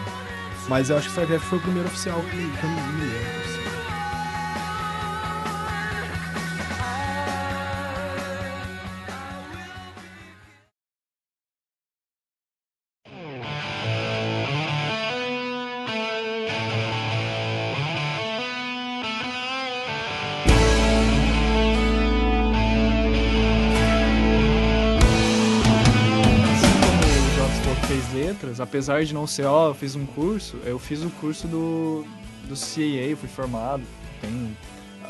[SPEAKER 1] Mas eu acho que StarCraft foi o primeiro oficial que, que eu me lembro.
[SPEAKER 3] Apesar de não ser, ó, eu fiz um curso, eu fiz o curso do, do CAA, fui formado, tenho,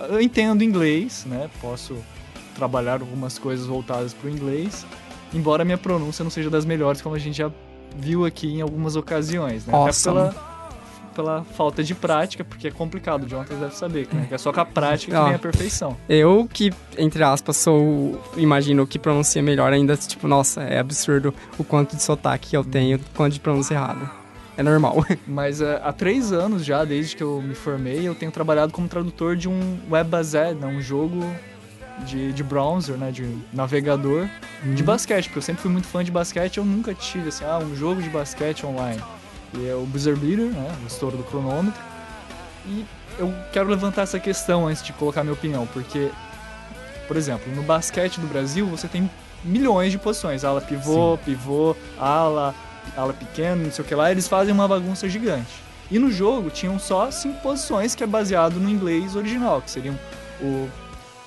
[SPEAKER 3] eu entendo inglês, né? Posso trabalhar algumas coisas voltadas para o inglês, embora a minha pronúncia não seja das melhores, como a gente já viu aqui em algumas ocasiões, né?
[SPEAKER 2] Awesome.
[SPEAKER 3] Até pela, pela falta de prática, porque é complicado, o Jonathan deve saber, né? que é só com a prática que vem a perfeição.
[SPEAKER 2] Eu que, entre aspas, sou, imagino, que pronuncia melhor ainda, tipo, nossa, é absurdo o quanto de sotaque eu tenho, o quanto de pronúncia errada. É normal.
[SPEAKER 3] Mas é, há três anos já, desde que eu me formei, eu tenho trabalhado como tradutor de um WebAZ, né? um jogo de, de browser, né? de navegador, de basquete, porque eu sempre fui muito fã de basquete, eu nunca tive assim, ah, um jogo de basquete online. E é o Buzzer Beater, né? o estouro do cronômetro. E eu quero levantar essa questão antes de colocar minha opinião, porque, por exemplo, no basquete do Brasil você tem milhões de posições, ala pivô, pivô, ala, ala pequena, não sei o que lá, eles fazem uma bagunça gigante. E no jogo tinham só cinco posições que é baseado no inglês original, que seriam o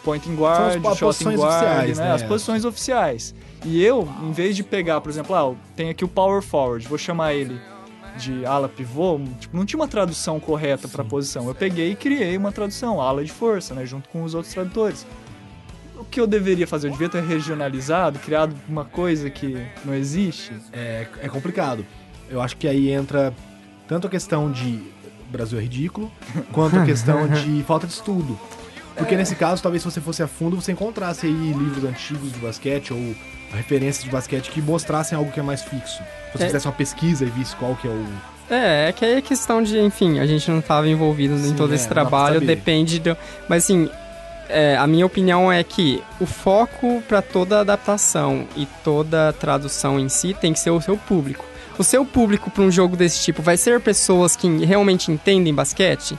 [SPEAKER 3] point and guard,
[SPEAKER 1] as
[SPEAKER 3] shot guard,
[SPEAKER 1] oficiais,
[SPEAKER 3] né?
[SPEAKER 1] né?
[SPEAKER 3] As posições oficiais. E eu, em vez de pegar, por exemplo, ah, tem aqui o power forward, vou chamar ele de ala pivô, tipo, não tinha uma tradução correta para a posição. Eu peguei e criei uma tradução, ala de força, né, junto com os outros tradutores. O que eu deveria fazer? Eu devia ter regionalizado, criado uma coisa que não existe?
[SPEAKER 1] É, é complicado. Eu acho que aí entra tanto a questão de Brasil é ridículo, quanto a questão de falta de estudo. Porque nesse caso, talvez se você fosse a fundo, você encontrasse aí livros antigos de basquete ou referências de basquete que mostrassem algo que é mais fixo. Se você
[SPEAKER 2] É.
[SPEAKER 1] fizesse uma pesquisa e visse qual que é o...
[SPEAKER 2] É, é que aí é questão de, enfim, a gente não estava envolvido
[SPEAKER 1] Sim,
[SPEAKER 2] em todo
[SPEAKER 1] é,
[SPEAKER 2] esse trabalho, depende do. Mas assim, é, a minha opinião é que o foco para toda adaptação e toda tradução em si tem que ser o seu público. O seu público para um jogo desse tipo vai ser pessoas que realmente entendem basquete?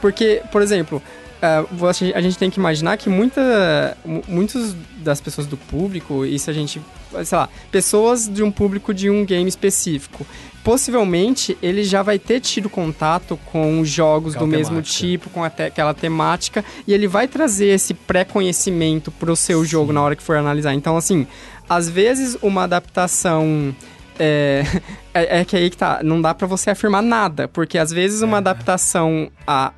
[SPEAKER 2] Porque, por exemplo, é, a gente tem que imaginar que muita, mu- muitos das pessoas do público, se a gente, sei lá, pessoas de um público de um game específico, possivelmente ele já vai ter tido contato com jogos
[SPEAKER 1] Aquela
[SPEAKER 2] do mesmo
[SPEAKER 1] temática.
[SPEAKER 2] tipo, com até aquela temática, e ele vai trazer esse pré-conhecimento pro seu jogo na hora que for analisar. Então, assim, às vezes uma adaptação. É, é, é que aí que tá, não dá pra você afirmar nada, porque às vezes uma adaptação a,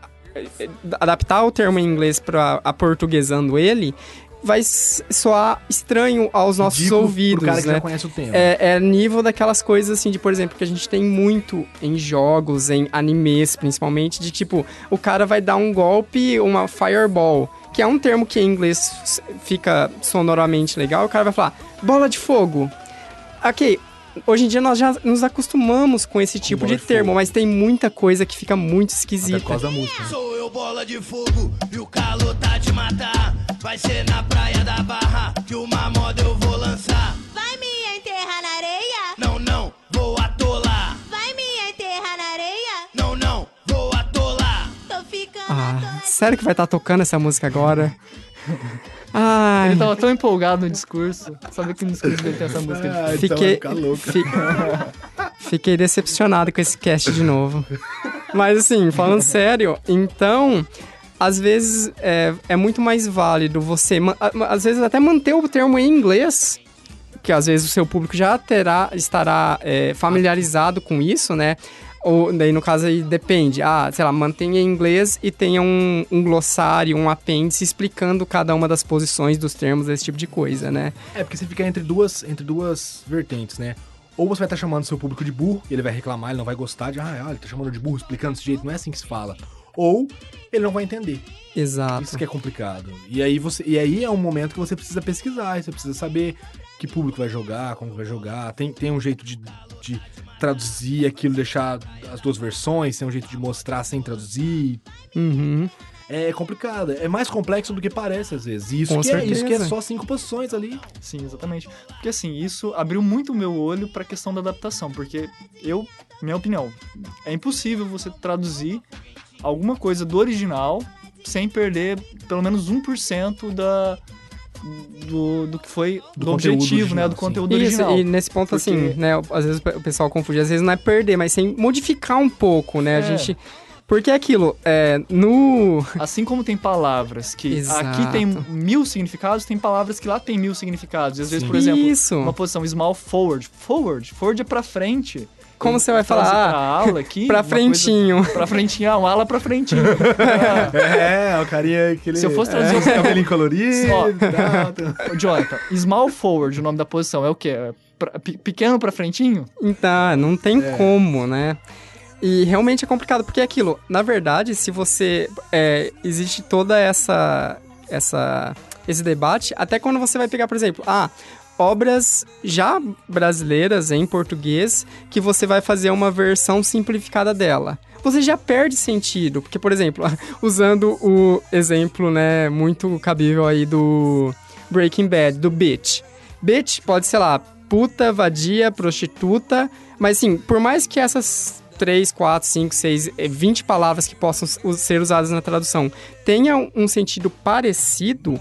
[SPEAKER 2] adaptar o termo em inglês para aportuguesando ele vai soar estranho aos nossos
[SPEAKER 1] ridículo
[SPEAKER 2] ouvidos,
[SPEAKER 1] pro cara que
[SPEAKER 2] né?
[SPEAKER 1] já conhece o tema.
[SPEAKER 2] É, é nível daquelas coisas assim, de por exemplo, que a gente tem muito em jogos, em animes principalmente, de tipo, o cara vai dar um golpe, uma fireball, que é um termo que em inglês fica sonoramente legal, o cara vai falar, bola de fogo. Ok, hoje em dia nós já nos acostumamos com esse tipo
[SPEAKER 1] bola
[SPEAKER 2] de
[SPEAKER 1] de
[SPEAKER 2] termo,
[SPEAKER 1] fogo.
[SPEAKER 2] mas tem muita coisa que fica muito
[SPEAKER 1] Até
[SPEAKER 2] esquisita.
[SPEAKER 1] por causa da música. né?
[SPEAKER 5] Sou eu bola de fogo e o calor tá de matar. Vai ser na praia da barra que uma moda eu vou lançar.
[SPEAKER 6] Vai me enterrar na areia?
[SPEAKER 5] Não, não, vou atolar.
[SPEAKER 6] Vai me enterrar na areia?
[SPEAKER 5] Não, não, vou atolar.
[SPEAKER 6] Tô ficando
[SPEAKER 2] Ah, sério que vai estar tocando essa música agora? Ai,
[SPEAKER 3] Ele tava tão empolgado no discurso, sabe que no discurso dele tem essa música de
[SPEAKER 1] Ah, então vai
[SPEAKER 2] fiquei,
[SPEAKER 1] ficar louco.
[SPEAKER 2] fi- fiquei decepcionado com esse cast de novo. Mas assim, falando sério, então, às vezes é, é muito mais válido você, às vezes até manter o termo em inglês, que às vezes o seu público já terá, estará é, familiarizado com isso, né? Ou daí no caso aí depende, ah, sei lá, mantenha em inglês e tenha um, um glossário, um apêndice explicando cada uma das posições dos termos, esse tipo de coisa, né?
[SPEAKER 1] É, porque você fica entre duas, entre duas vertentes, né? Ou você vai estar chamando seu público de burro, e ele vai reclamar, ele não vai gostar de, ah, olha, ele tá chamando de burro, explicando desse jeito, não é assim que se fala. Ou ele não vai entender.
[SPEAKER 2] Exato.
[SPEAKER 1] Isso que é complicado. E aí, você, e aí é um momento que você precisa pesquisar, você precisa saber que público vai jogar, como vai jogar. Tem, tem um jeito de, de traduzir aquilo, deixar as duas versões, tem um jeito de mostrar sem traduzir.
[SPEAKER 2] Uhum.
[SPEAKER 1] É complicado, é mais complexo do que parece às vezes. E isso,
[SPEAKER 2] Com
[SPEAKER 1] que é, isso que é
[SPEAKER 2] certeza.
[SPEAKER 1] só cinco posições ali.
[SPEAKER 3] Sim, exatamente. Porque assim, isso abriu muito o meu olho pra questão da adaptação, porque eu, minha opinião, é impossível você traduzir alguma coisa do original sem perder pelo menos 1% da do, do que foi do,
[SPEAKER 1] Do
[SPEAKER 3] objetivo,
[SPEAKER 1] original,
[SPEAKER 3] né, do
[SPEAKER 1] sim.
[SPEAKER 3] conteúdo
[SPEAKER 2] Isso,
[SPEAKER 3] original.
[SPEAKER 2] e nesse ponto,
[SPEAKER 3] Porque-
[SPEAKER 2] assim, né, às vezes o pessoal confunde, às vezes não é perder, mas sem modificar um pouco, né, a
[SPEAKER 3] É.
[SPEAKER 2] gente... Porque é aquilo, é, no...
[SPEAKER 3] Assim como tem palavras que
[SPEAKER 2] Exato.
[SPEAKER 3] aqui tem mil significados, tem palavras que lá tem mil significados. E às vezes,
[SPEAKER 1] Sim.
[SPEAKER 3] por exemplo,
[SPEAKER 2] Isso.
[SPEAKER 3] uma posição small forward. Forward. Forward é pra frente.
[SPEAKER 2] Como você vai falar?
[SPEAKER 3] pra
[SPEAKER 2] Ah,
[SPEAKER 3] aula aqui.
[SPEAKER 2] pra
[SPEAKER 3] uma coisa-
[SPEAKER 2] frentinho.
[SPEAKER 3] Pra frentinho, ah, uma ala pra frentinho.
[SPEAKER 1] É, o carinha aquele...
[SPEAKER 3] Se eu fosse traduzir
[SPEAKER 1] é, cabelinho colorido
[SPEAKER 3] Ó. Jonathan, small forward, o nome da posição, é o quê? É pra- pe- pequeno pra frentinho?
[SPEAKER 2] Então, não tem
[SPEAKER 1] É.
[SPEAKER 2] como, né? E realmente é complicado, porque é aquilo, na verdade, se você. é, existe toda essa. essa esse debate, até quando você vai pegar, por exemplo, ah, obras já brasileiras em português que você vai fazer uma versão simplificada dela. Você já perde sentido, porque, por exemplo, usando o exemplo, né, muito cabível aí do Breaking Bad, do bitch. Bitch pode, sei lá, puta, vadia, prostituta, mas assim, por mais que essas 3, 4, 5, 6, 20 palavras que possam ser usadas na tradução tenham um sentido parecido,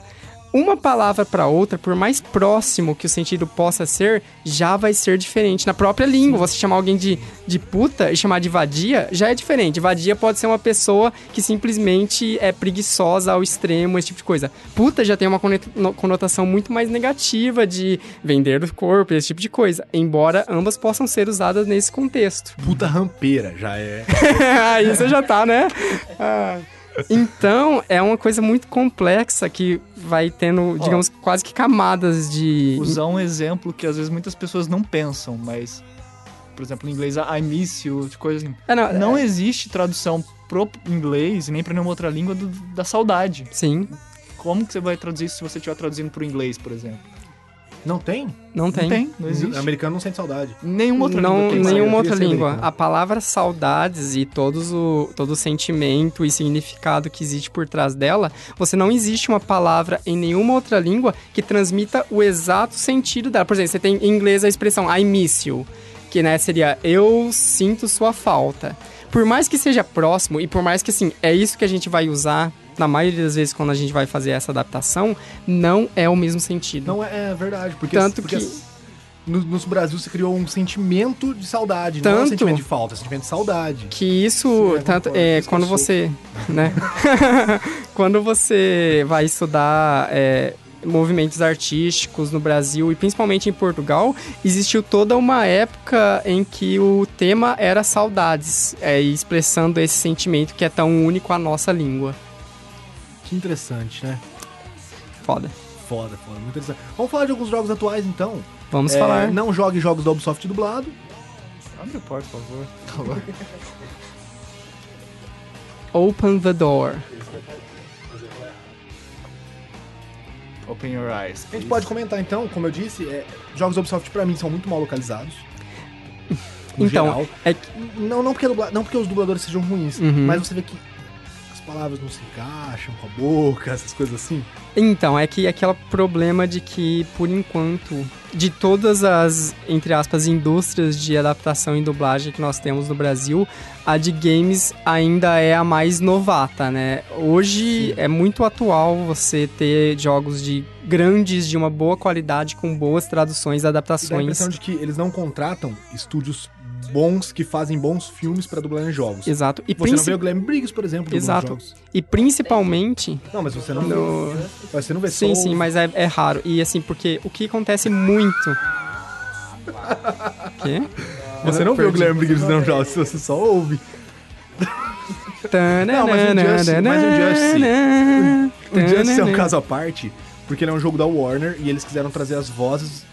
[SPEAKER 2] uma palavra para outra, por mais próximo que o sentido possa ser, já vai ser diferente. Na própria língua, você chamar alguém de, de puta e chamar de vadia, já é diferente. Vadia pode ser uma pessoa que simplesmente é preguiçosa ao extremo, esse tipo de coisa. Puta já tem uma conotação muito mais negativa de vender o corpo, esse tipo de coisa. Embora ambas possam ser usadas nesse contexto.
[SPEAKER 1] Puta rampeira, já é.
[SPEAKER 2] Aí você já tá, né? Ah. Então, é uma coisa muito complexa que vai tendo, digamos, quase que camadas de.
[SPEAKER 3] Usar um exemplo que às vezes muitas pessoas não pensam, mas... Por exemplo, em inglês, I miss you, coisa assim.
[SPEAKER 2] É, não,
[SPEAKER 3] Não
[SPEAKER 2] é-
[SPEAKER 3] existe tradução pro inglês nem pra nenhuma outra língua do- da saudade.
[SPEAKER 2] Sim,
[SPEAKER 3] Como que você vai traduzir isso se você estiver traduzindo pro inglês, por exemplo?
[SPEAKER 1] Não tem?
[SPEAKER 2] não tem.
[SPEAKER 3] Não tem, não existe.
[SPEAKER 1] O americano não sente saudade.
[SPEAKER 3] Nenhuma outra
[SPEAKER 2] não,
[SPEAKER 3] língua tem.
[SPEAKER 2] nenhuma outra língua.
[SPEAKER 1] americano.
[SPEAKER 2] A palavra saudades e todos o, todo o sentimento e significado que existe por trás dela, você não existe uma palavra em nenhuma outra língua que transmita o exato sentido dela. Por exemplo, você tem em inglês a expressão I miss you, que né, seria eu sinto sua falta. Por mais que seja próximo e por mais que assim, é isso que a gente vai usar na maioria das vezes quando a gente vai fazer essa adaptação, não é o mesmo sentido.
[SPEAKER 1] Não é, é verdade, porque,
[SPEAKER 2] Tanto
[SPEAKER 1] porque
[SPEAKER 2] que-
[SPEAKER 1] no, no Brasil você criou um sentimento de saudade, não é um
[SPEAKER 2] Tanto-
[SPEAKER 1] sentimento de falta, é um sentimento de saudade.
[SPEAKER 2] que isso
[SPEAKER 1] Sim, eu
[SPEAKER 2] tanto é quando você né quando você vai estudar é, movimentos artísticos no Brasil e principalmente em Portugal existiu toda uma época em que o tema era saudades é, expressando esse sentimento que é tão único à nossa língua
[SPEAKER 1] Que interessante, né?
[SPEAKER 2] foda
[SPEAKER 1] Foda, foda, muito interessante. Vamos falar de alguns jogos atuais então.
[SPEAKER 2] vamos
[SPEAKER 1] É,
[SPEAKER 2] falar
[SPEAKER 1] Não jogue jogos da Ubisoft dublado.
[SPEAKER 3] Abre a porta, por favor. Por favor.
[SPEAKER 2] open the door
[SPEAKER 3] Open your eyes.
[SPEAKER 1] A gente pode comentar então, como eu disse, é, jogos da Ubisoft pra mim são muito mal localizados. No
[SPEAKER 2] então
[SPEAKER 1] geral.
[SPEAKER 2] é que
[SPEAKER 1] Não, não, porque, dubla- não porque os dubladores sejam ruins,
[SPEAKER 2] Uhum.
[SPEAKER 1] mas você vê que palavras não se encaixam com a boca, essas coisas assim.
[SPEAKER 2] Então, é que aquele problema de que, por enquanto, de todas as, entre aspas, indústrias de adaptação e dublagem que nós temos no Brasil, a de games ainda é a mais novata, né? Hoje é muito atual você ter jogos de grandes, de uma boa qualidade, com boas traduções e
[SPEAKER 1] E dá a
[SPEAKER 2] adaptações.
[SPEAKER 1] impressão de que eles não contratam estúdios bons que fazem bons filmes pra dublar em jogos.
[SPEAKER 2] Exato. E,
[SPEAKER 1] Você não vê o Glenn Briggs, por exemplo,
[SPEAKER 2] Exato.
[SPEAKER 1] jogos.
[SPEAKER 2] e principalmente
[SPEAKER 1] Não, mas você não
[SPEAKER 2] no...
[SPEAKER 1] vê. Você não vê
[SPEAKER 2] Sim, sim, mas é, é raro. E assim, porque o que acontece muito... Quê?
[SPEAKER 1] Você não vê o Glenn Briggs não jogos, você só ouve.
[SPEAKER 2] Não,
[SPEAKER 1] mas o Injustice- mas o Injustice- O Justice é um caso à parte, porque ele é um jogo da Warner e eles quiseram trazer as vozes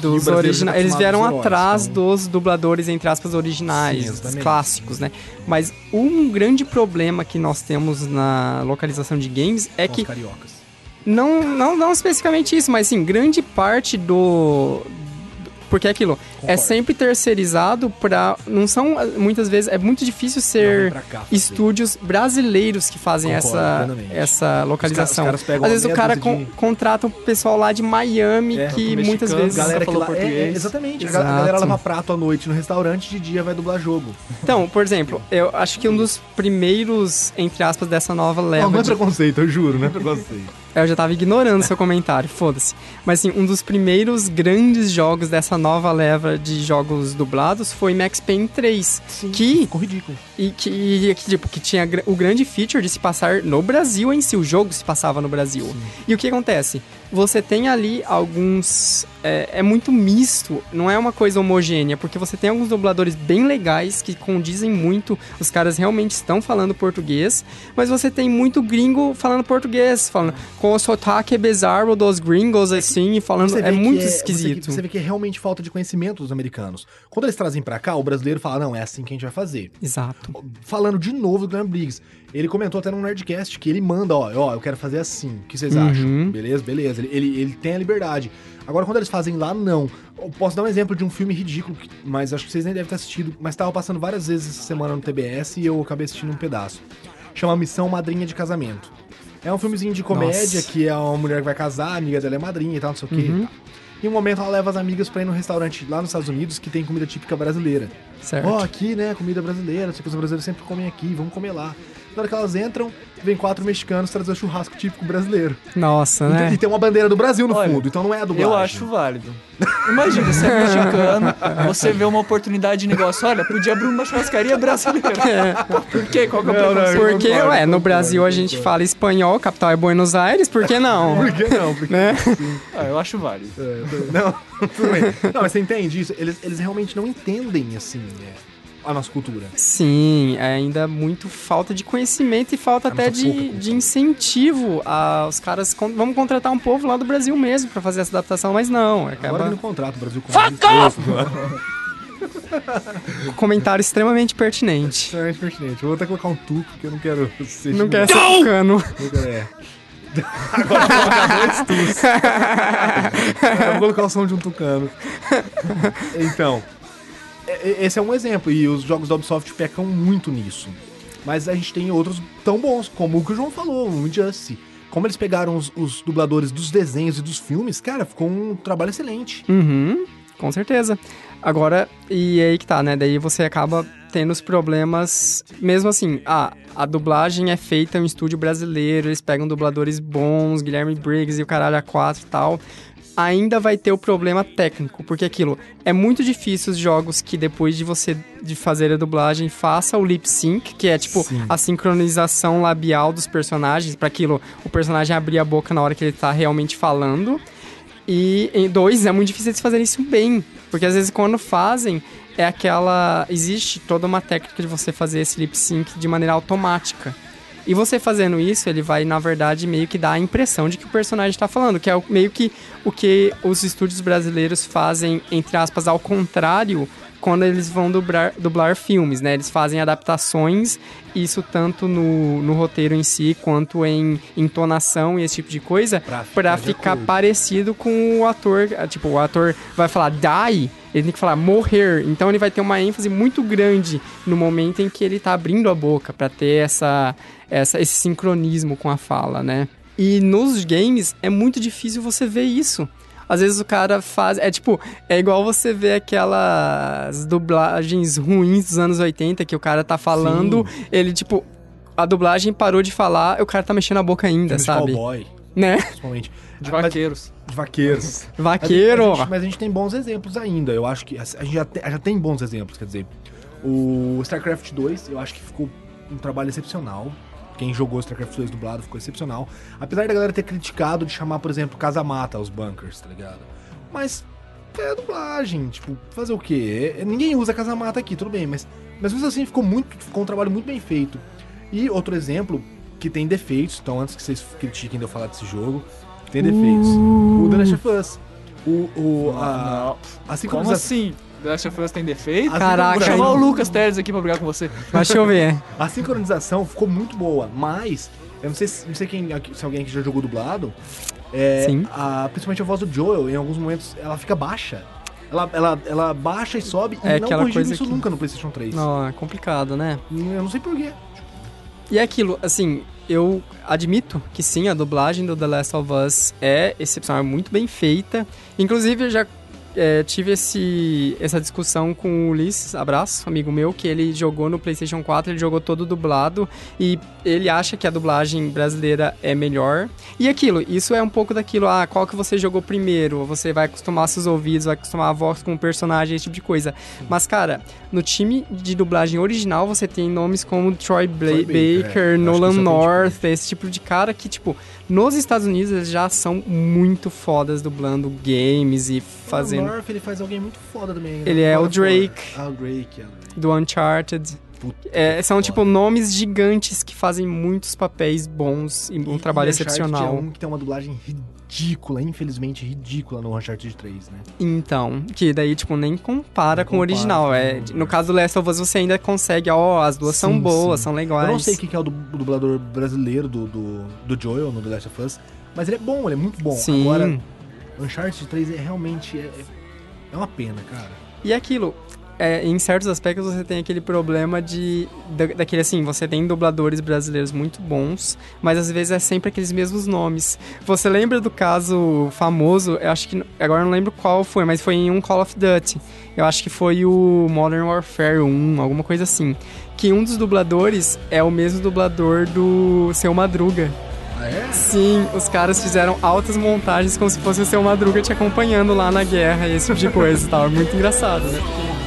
[SPEAKER 2] dos originais. Eles vieram
[SPEAKER 1] heróis,
[SPEAKER 2] atrás
[SPEAKER 1] então-
[SPEAKER 2] dos dubladores, entre aspas, originais,
[SPEAKER 1] Sim,
[SPEAKER 2] clássicos, né? Mas um grande problema que nós temos na localização de games é
[SPEAKER 1] com
[SPEAKER 2] que não, não, não especificamente isso, mas sim, grande parte do. Porque é aquilo, é
[SPEAKER 1] Concordo.
[SPEAKER 2] sempre terceirizado pra. Não são. Muitas vezes é muito difícil ser
[SPEAKER 1] cá
[SPEAKER 2] estúdios brasileiros que fazem
[SPEAKER 1] Concordo
[SPEAKER 2] essa,
[SPEAKER 1] plenamente.
[SPEAKER 2] essa localização.
[SPEAKER 1] Os caras pegam
[SPEAKER 2] Às vezes o cara con-
[SPEAKER 1] de-
[SPEAKER 2] contrata um pessoal lá de Miami
[SPEAKER 1] É,
[SPEAKER 2] que muitas vezes.
[SPEAKER 1] Galera que lá, é, é,
[SPEAKER 3] português.
[SPEAKER 1] exatamente. A
[SPEAKER 2] Exato.
[SPEAKER 1] a galera lava prato à noite no restaurante, de dia vai dublar jogo.
[SPEAKER 2] Então, por exemplo, eu acho que um dos primeiros, entre aspas, dessa nova leva.
[SPEAKER 1] Não, não é
[SPEAKER 2] de-
[SPEAKER 1] preconceito, eu juro, não é preconceito.
[SPEAKER 2] Eu já tava ignorando seu comentário, foda-se. Mas assim, um dos primeiros grandes jogos dessa nova leva de jogos dublados foi Max Payne 3.
[SPEAKER 1] Sim.
[SPEAKER 2] Que,
[SPEAKER 1] Ficou ridículo.
[SPEAKER 2] e que, e que, tipo, que tinha o grande feature de se passar no Brasil em si. O jogo se passava no Brasil. E o que acontece? Você tem ali alguns. É, é muito misto, não é uma coisa homogênea, porque você tem alguns dubladores bem legais que condizem muito, os caras realmente estão falando português, mas você tem muito gringo falando português, falando com o sotaque bizarro dos gringos, assim, e falando.
[SPEAKER 1] Você
[SPEAKER 2] É muito
[SPEAKER 1] você-
[SPEAKER 2] esquisito.
[SPEAKER 1] Você, vê que é realmente falta de conhecimento dos americanos. Quando eles trazem pra cá, o brasileiro fala, não, é assim que a gente vai fazer.
[SPEAKER 2] Exato.
[SPEAKER 1] Falando de novo do Guilherme Briggs, ele comentou até no Nerdcast que ele manda, ó, ó, eu quero fazer assim, o que vocês
[SPEAKER 2] Uhum.
[SPEAKER 1] acham? Beleza, beleza, ele, ele, ele tem a liberdade. Agora, quando eles fazem lá, não. Eu posso dar um exemplo de um filme ridículo, mas acho que vocês nem devem ter assistido, mas tava passando várias vezes essa semana no TBS e eu acabei assistindo um pedaço. Chama Missão Madrinha de Casamento. É um filmezinho de comédia
[SPEAKER 2] Nossa.
[SPEAKER 1] que é uma mulher que vai casar, a amiga dela é madrinha e tal, não sei o quê.
[SPEAKER 2] Uhum.
[SPEAKER 1] e tal. E um momento ela leva as amigas pra ir num restaurante lá nos Estados Unidos que tem comida típica brasileira.
[SPEAKER 2] Certo.
[SPEAKER 1] Ó, aqui, né, comida brasileira, sei que os brasileiros sempre comem aqui, vamos comer lá. Na hora que elas entram, vem quatro mexicanos trazer o churrasco típico brasileiro.
[SPEAKER 2] Nossa,
[SPEAKER 1] E tem-
[SPEAKER 2] né?
[SPEAKER 1] E tem uma bandeira do Brasil no
[SPEAKER 3] Olha,
[SPEAKER 1] fundo, então não é a dublagem.
[SPEAKER 3] Eu acho válido. Imagina, você é mexicano, você vê uma oportunidade de negócio. Olha, podia abrir uma churrascaria brasileira. Por quê? Qual que é o
[SPEAKER 1] Não, não, eu
[SPEAKER 2] Porque,
[SPEAKER 1] concordo,
[SPEAKER 2] ué, no Brasil a gente fala espanhol, capital é Buenos Aires, por que não?
[SPEAKER 1] Por que não? Porque,
[SPEAKER 2] Né?
[SPEAKER 3] Ah, eu acho válido.
[SPEAKER 1] é, não, tudo bem. Não, mas você entende isso? Eles, eles realmente não entendem, assim, é, a nossa cultura.
[SPEAKER 2] Sim, é ainda muito falta de conhecimento e falta
[SPEAKER 1] É
[SPEAKER 2] até de, de incentivo aos caras. con- Vamos contratar um povo lá do Brasil mesmo pra fazer essa adaptação, mas não.
[SPEAKER 1] Agora
[SPEAKER 2] Acaba
[SPEAKER 1] que no contrato, o Brasil
[SPEAKER 2] Fuck
[SPEAKER 1] off!
[SPEAKER 2] um comentário extremamente pertinente.
[SPEAKER 1] Extremamente pertinente. Vou até colocar um tuco, que eu não quero ser
[SPEAKER 2] Não quer
[SPEAKER 1] xingado.
[SPEAKER 2] ser cano.
[SPEAKER 1] Não quero, é. Agora vou colocar dois vou colocar o som de um tucano. Então, é- é- esse é um exemplo. E os jogos da Ubisoft pecam muito nisso. Mas a gente tem outros tão bons, como o que o João falou, o Injustice. Como eles pegaram os, os dubladores dos desenhos e dos filmes, cara, ficou um trabalho excelente.
[SPEAKER 2] Uhum, com certeza. Agora, e aí que tá, né? Daí você acaba tendo os problemas, mesmo assim, ah, a dublagem é feita em um estúdio brasileiro, eles pegam dubladores bons, Guilherme Briggs e o caralho A4 e tal. Ainda vai ter o problema técnico, porque aquilo é muito difícil os jogos que depois de você de fazer a dublagem faça o lip sync, que é tipo
[SPEAKER 1] Sim.
[SPEAKER 2] a sincronização labial dos personagens, para aquilo o personagem abrir a boca na hora que ele tá realmente falando. E em dois, é muito difícil eles fazerem isso bem. Porque às vezes quando fazem, é aquela. Existe toda uma técnica de você fazer esse lip sync de maneira automática. E você fazendo isso, ele vai, na verdade, meio que dar a impressão de que o personagem está falando, que é meio que o que os estúdios brasileiros fazem, entre aspas, ao contrário, quando eles vão dublar, dublar filmes, né? Eles fazem adaptações, isso tanto no, no roteiro em si, quanto em entonação e esse tipo de coisa,
[SPEAKER 1] Pra ficar
[SPEAKER 2] pra ficar parecido com o ator. ah, Tipo, o ator vai falar die, ele tem que falar morrer. Então ele vai ter uma ênfase muito grande no momento em que ele tá abrindo a boca pra ter essa, essa, esse sincronismo com a fala, né? E nos games é muito difícil você ver isso. Às vezes o cara faz. É tipo, é igual você ver aquelas dublagens ruins dos anos 80 que o cara tá falando, ele, tipo, a dublagem parou de falar, o cara tá mexendo a boca ainda,
[SPEAKER 1] Filmes de
[SPEAKER 2] sabe?
[SPEAKER 1] cowboy,
[SPEAKER 2] Né?
[SPEAKER 1] principalmente.
[SPEAKER 3] De vaqueiros.
[SPEAKER 1] de vaqueiros.
[SPEAKER 2] Vaqueiro!
[SPEAKER 1] Mas a, gente, mas a gente tem bons exemplos ainda. Eu acho que a gente já, te- já tem bons exemplos, quer dizer. O StarCraft 2, eu acho que ficou um trabalho excepcional. Quem jogou StarCraft 2 dublado ficou excepcional. Apesar da galera ter criticado de chamar, por exemplo, Casamata os bunkers, tá ligado? Mas é dublagem, tipo, fazer o quê? É- Ninguém usa Casamata aqui, tudo bem, mas, mas mesmo assim ficou muito, ficou um trabalho muito bem feito. E outro exemplo que tem defeitos, então antes que vocês critiquem de eu falar desse jogo, que tem defeitos. O The Last of Us. O, o, a,
[SPEAKER 3] não.
[SPEAKER 1] a
[SPEAKER 3] Como assim? The Last of Us tem defeito?
[SPEAKER 1] a
[SPEAKER 2] Caraca,
[SPEAKER 3] Vou
[SPEAKER 1] sincronização-
[SPEAKER 3] chamar o Lucas Teres aqui pra brigar com você.
[SPEAKER 2] Mas deixa eu ver.
[SPEAKER 1] A sincronização ficou muito boa, mas eu não sei, se- não sei quem, se alguém aqui já jogou dublado. É,
[SPEAKER 2] Sim.
[SPEAKER 1] a- principalmente a voz do Joel, em alguns momentos, ela fica baixa. Ela, ela, ela baixa e sobe
[SPEAKER 2] É
[SPEAKER 1] e não corrigiram
[SPEAKER 2] coisa
[SPEAKER 1] isso
[SPEAKER 2] que-
[SPEAKER 1] nunca no PlayStation 3.
[SPEAKER 2] Não, é complicado, né?
[SPEAKER 1] Eu não sei porquê.
[SPEAKER 2] E é aquilo, assim, eu admito que sim, a dublagem do The Last of Us é excepcional, é muito bem feita. Inclusive, eu já é, tive esse, essa discussão com o Ulisses, abraço, amigo meu, que ele jogou no PlayStation 4, ele jogou todo dublado e ele acha que a dublagem brasileira é melhor. E aquilo, isso é um pouco daquilo, ah, qual que você jogou primeiro? Você vai acostumar seus ouvidos, vai acostumar a voz com o personagem, esse tipo de coisa. Mas, cara, no time de dublagem original você tem nomes como Troy, Bla-
[SPEAKER 1] Troy Baker,
[SPEAKER 2] Baker,
[SPEAKER 1] é.
[SPEAKER 2] Nolan
[SPEAKER 1] é bem
[SPEAKER 2] North, esse tipo de cara que, tipo, nos Estados Unidos eles já são muito fodas dublando games e fazendo.
[SPEAKER 1] O North, ele faz alguém muito foda também. né?
[SPEAKER 2] Ele é o Drake.
[SPEAKER 1] Ah, o Drake. É o Drake.
[SPEAKER 2] do Uncharted.
[SPEAKER 1] Puta,
[SPEAKER 2] É, são,
[SPEAKER 1] foda.
[SPEAKER 2] tipo, nomes gigantes que fazem muitos papéis bons e um
[SPEAKER 1] E-
[SPEAKER 2] trabalho
[SPEAKER 1] e
[SPEAKER 2] excepcional.
[SPEAKER 1] É um que tem uma dublagem ridícula, infelizmente ridícula no Uncharted 3, né?
[SPEAKER 2] Então, que daí, tipo, nem compara
[SPEAKER 1] Não
[SPEAKER 2] com o original. É, no caso do Last of Us, você ainda consegue, ó, as duas são
[SPEAKER 1] Sim,
[SPEAKER 2] boas,
[SPEAKER 1] sim.
[SPEAKER 2] são legais.
[SPEAKER 1] Eu não sei quem que é o, du- o dublador brasileiro do, do, do Joel no The Last of Us, mas ele é bom, ele é muito bom.
[SPEAKER 2] Sim.
[SPEAKER 1] Agora, Uncharted 3 é realmente... É, é- é uma pena, cara.
[SPEAKER 2] E aquilo, é, em certos aspectos você tem aquele problema de. Da, daquele assim, você tem dubladores brasileiros muito bons, mas às vezes é sempre aqueles mesmos nomes. Você lembra do caso famoso, eu acho que. Agora eu não lembro qual foi, mas foi em um Call of Duty. Eu acho que foi o Modern Warfare 1, alguma coisa assim. Que um dos dubladores é o mesmo dublador do Seu Madruga.
[SPEAKER 1] Ah, é?
[SPEAKER 2] Sim, os caras fizeram altas montagens como se fosse o Seu Madruga te acompanhando lá na guerra e esse tipo de coisa e tal. É muito engraçado, né?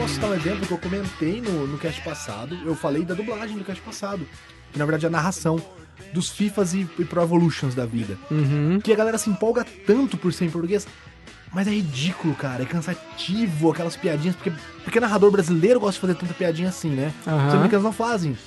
[SPEAKER 1] Posso citar um exemplo que eu comentei no, no cast passado. Eu falei da dublagem do cast passado. Que na verdade é a narração dos FIFAs e, e Pro Evolutions da vida.
[SPEAKER 2] Uhum.
[SPEAKER 1] Que a galera se empolga tanto por ser em português. Mas é ridículo, cara. É cansativo aquelas piadinhas. Porque, porque narrador brasileiro gosta de fazer tanta piadinha assim, né?
[SPEAKER 2] Aham.
[SPEAKER 1] Os americanos não fazem.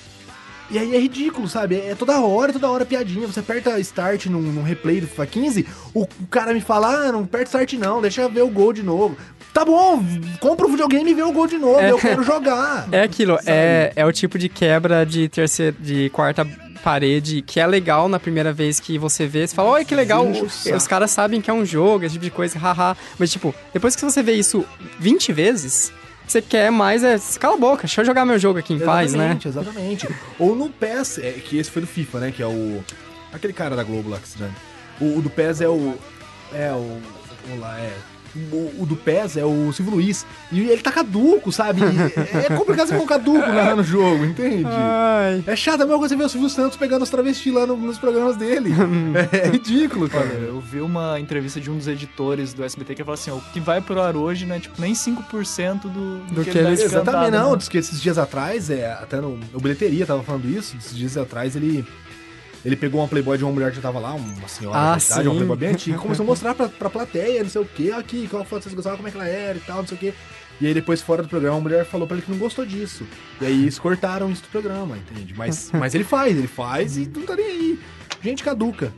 [SPEAKER 1] E aí é ridículo, sabe? É toda hora, toda hora piadinha. Você aperta start num, num replay do FIFA 15, o, o cara me fala, ah, não aperta start não, deixa eu ver o gol de novo. Tá bom, compra o videogame e vê o gol de novo,
[SPEAKER 2] É.
[SPEAKER 1] eu quero jogar.
[SPEAKER 2] É aquilo,
[SPEAKER 1] Sabe?
[SPEAKER 2] é, é o tipo de quebra de terceira, de quarta parede que é legal na primeira vez que você vê. Você fala, olha que legal, os caras sabem que é um jogo, esse tipo de coisa, haha. Mas, tipo, depois que você vê isso 20 vezes, você quer mais é. Cala a boca, deixa eu jogar meu jogo aqui em paz, né?
[SPEAKER 1] Exatamente, exatamente. Ou no PES, é, que esse foi do FIFA, né? Que é o. Aquele cara da Globo lá que se dane. O, o do PES é o. É o. Vamos lá, é. O, o do PES é o Silvio Luiz. E ele tá caduco, sabe? E é complicado você com caduco narrando o jogo, entende?
[SPEAKER 2] Ai.
[SPEAKER 1] É chato, é a mesma coisa você ver o Silvio Santos pegando os travestis lá no- nos programas dele. é, ridículo, cara.
[SPEAKER 3] Olha, eu vi uma entrevista de um dos editores do SBT que falou assim, o que vai pro ar hoje não é tipo nem 5% do, do,
[SPEAKER 2] Do
[SPEAKER 3] que,
[SPEAKER 2] que
[SPEAKER 3] ele
[SPEAKER 2] eles-
[SPEAKER 1] Exatamente, não.
[SPEAKER 3] né?
[SPEAKER 1] Diz que esses dias atrás, é, até no, no Bilheteria tava falando isso, esses dias atrás ele. Ele pegou uma Playboy de uma mulher que já tava lá, uma senhora
[SPEAKER 2] Ah,
[SPEAKER 1] de idade, uma. Playboy bem antiga, começou a mostrar pra, pra plateia, não sei o que, aqui, qual foto vocês gostavam, como é que ela era e tal, não sei o que. E aí depois, fora do programa, a mulher falou pra ele que não gostou disso. E aí eles cortaram isso do programa, entende? Mas, mas ele faz, ele faz e não tá nem aí. Gente caduca.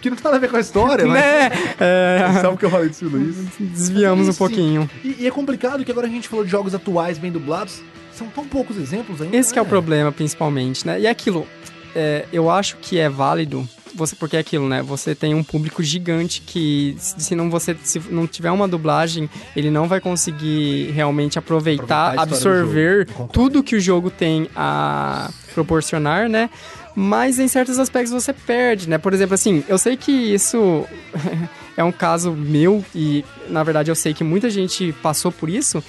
[SPEAKER 1] Que não tem nada a ver com a história, mas.
[SPEAKER 2] Né? É,
[SPEAKER 1] Sabe o que eu falei Silvio Luiz?
[SPEAKER 2] desviamos um
[SPEAKER 1] Sim.
[SPEAKER 2] pouquinho.
[SPEAKER 1] E, e é complicado que agora a gente falou de jogos atuais bem dublados. São tão poucos exemplos ainda.
[SPEAKER 2] Esse que é o
[SPEAKER 1] né?
[SPEAKER 2] problema, principalmente, né? E aquilo, é, eu acho que é válido, você, porque é aquilo, né? Você tem um público gigante que, se não você se não tiver uma dublagem, ele não vai conseguir realmente aproveitar,
[SPEAKER 1] Aproveitar
[SPEAKER 2] absorver tudo que o jogo tem a proporcionar, né? Mas em certos aspectos você perde, né? Por exemplo, assim, eu sei que isso é um caso meu e, na verdade, eu sei que muita gente passou por isso,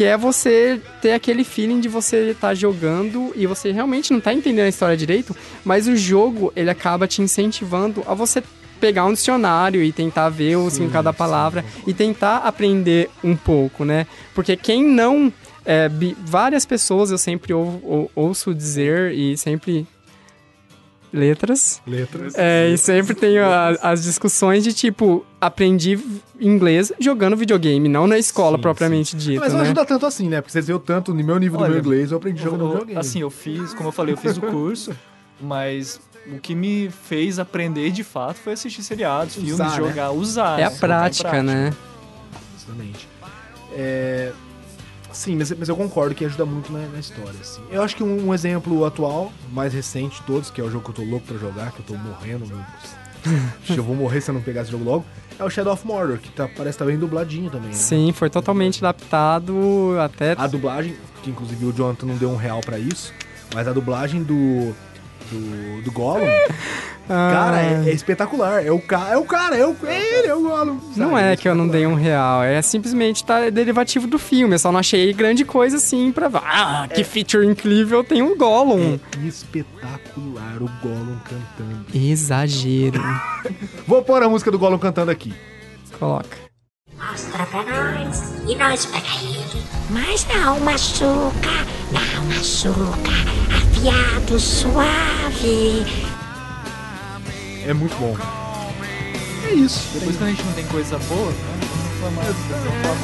[SPEAKER 2] que é você ter aquele feeling de você estar jogando e você realmente não tá entendendo a história direito, mas o jogo, ele acaba te incentivando a você pegar um dicionário e tentar ver o significado da palavra e tentar aprender um pouco, né? Porque quem não... é, várias pessoas eu sempre ou- ou- ouço dizer e sempre... Letras.
[SPEAKER 1] Letras.
[SPEAKER 2] É, e sempre tenho a- as discussões de tipo, aprendi inglês jogando videogame, não na escola
[SPEAKER 1] Sim,
[SPEAKER 2] propriamente dita,
[SPEAKER 1] Mas não
[SPEAKER 2] né?
[SPEAKER 1] ajuda tanto assim, né? Porque você viu tanto no meu nível do
[SPEAKER 3] Olha,
[SPEAKER 1] meu inglês, eu aprendi jogando videogame.
[SPEAKER 3] Assim, eu fiz, como eu falei, eu fiz o curso, mas o que me fez aprender de fato foi assistir seriados, filmes,
[SPEAKER 1] Usar, né?
[SPEAKER 3] jogar, usar.
[SPEAKER 2] É a
[SPEAKER 3] né? Colocar em
[SPEAKER 2] prática, né?
[SPEAKER 1] Exatamente. É, Sim, mas, mas eu concordo que ajuda muito na, na história, assim. Eu acho que um, um exemplo atual, mais recente de todos, que é o jogo que eu tô louco pra jogar, que eu tô morrendo, meu Deus. eu vou morrer se eu não pegar esse jogo logo, é o Shadow of Mordor, que tá, parece estar bem dubladinho também, né?
[SPEAKER 2] Sim, foi totalmente adaptado até.
[SPEAKER 1] A dublagem, que inclusive o Jonathan não deu um real pra isso, mas a dublagem do. Do, do Gollum, cara,
[SPEAKER 2] Ah,
[SPEAKER 1] é, é espetacular. É o, ca é o cara, é, o, é ele, é o Gollum.
[SPEAKER 2] Não
[SPEAKER 1] sabe?
[SPEAKER 2] é que eu não dei um real, é simplesmente tá derivativo do filme. Eu só não achei grande coisa assim pra. Ah, que feature incrível, tem um Gollum.
[SPEAKER 1] É espetacular o Gollum cantando.
[SPEAKER 2] Exagero.
[SPEAKER 1] Vou pôr a música do Gollum cantando aqui.
[SPEAKER 2] Coloca.
[SPEAKER 7] Mostra pra nós e nós pega ele. Mas não machuca, não machuca. Afiado, suave.
[SPEAKER 1] É muito bom. É isso.
[SPEAKER 3] Depois quando a gente não tem coisa boa, né? reclamar.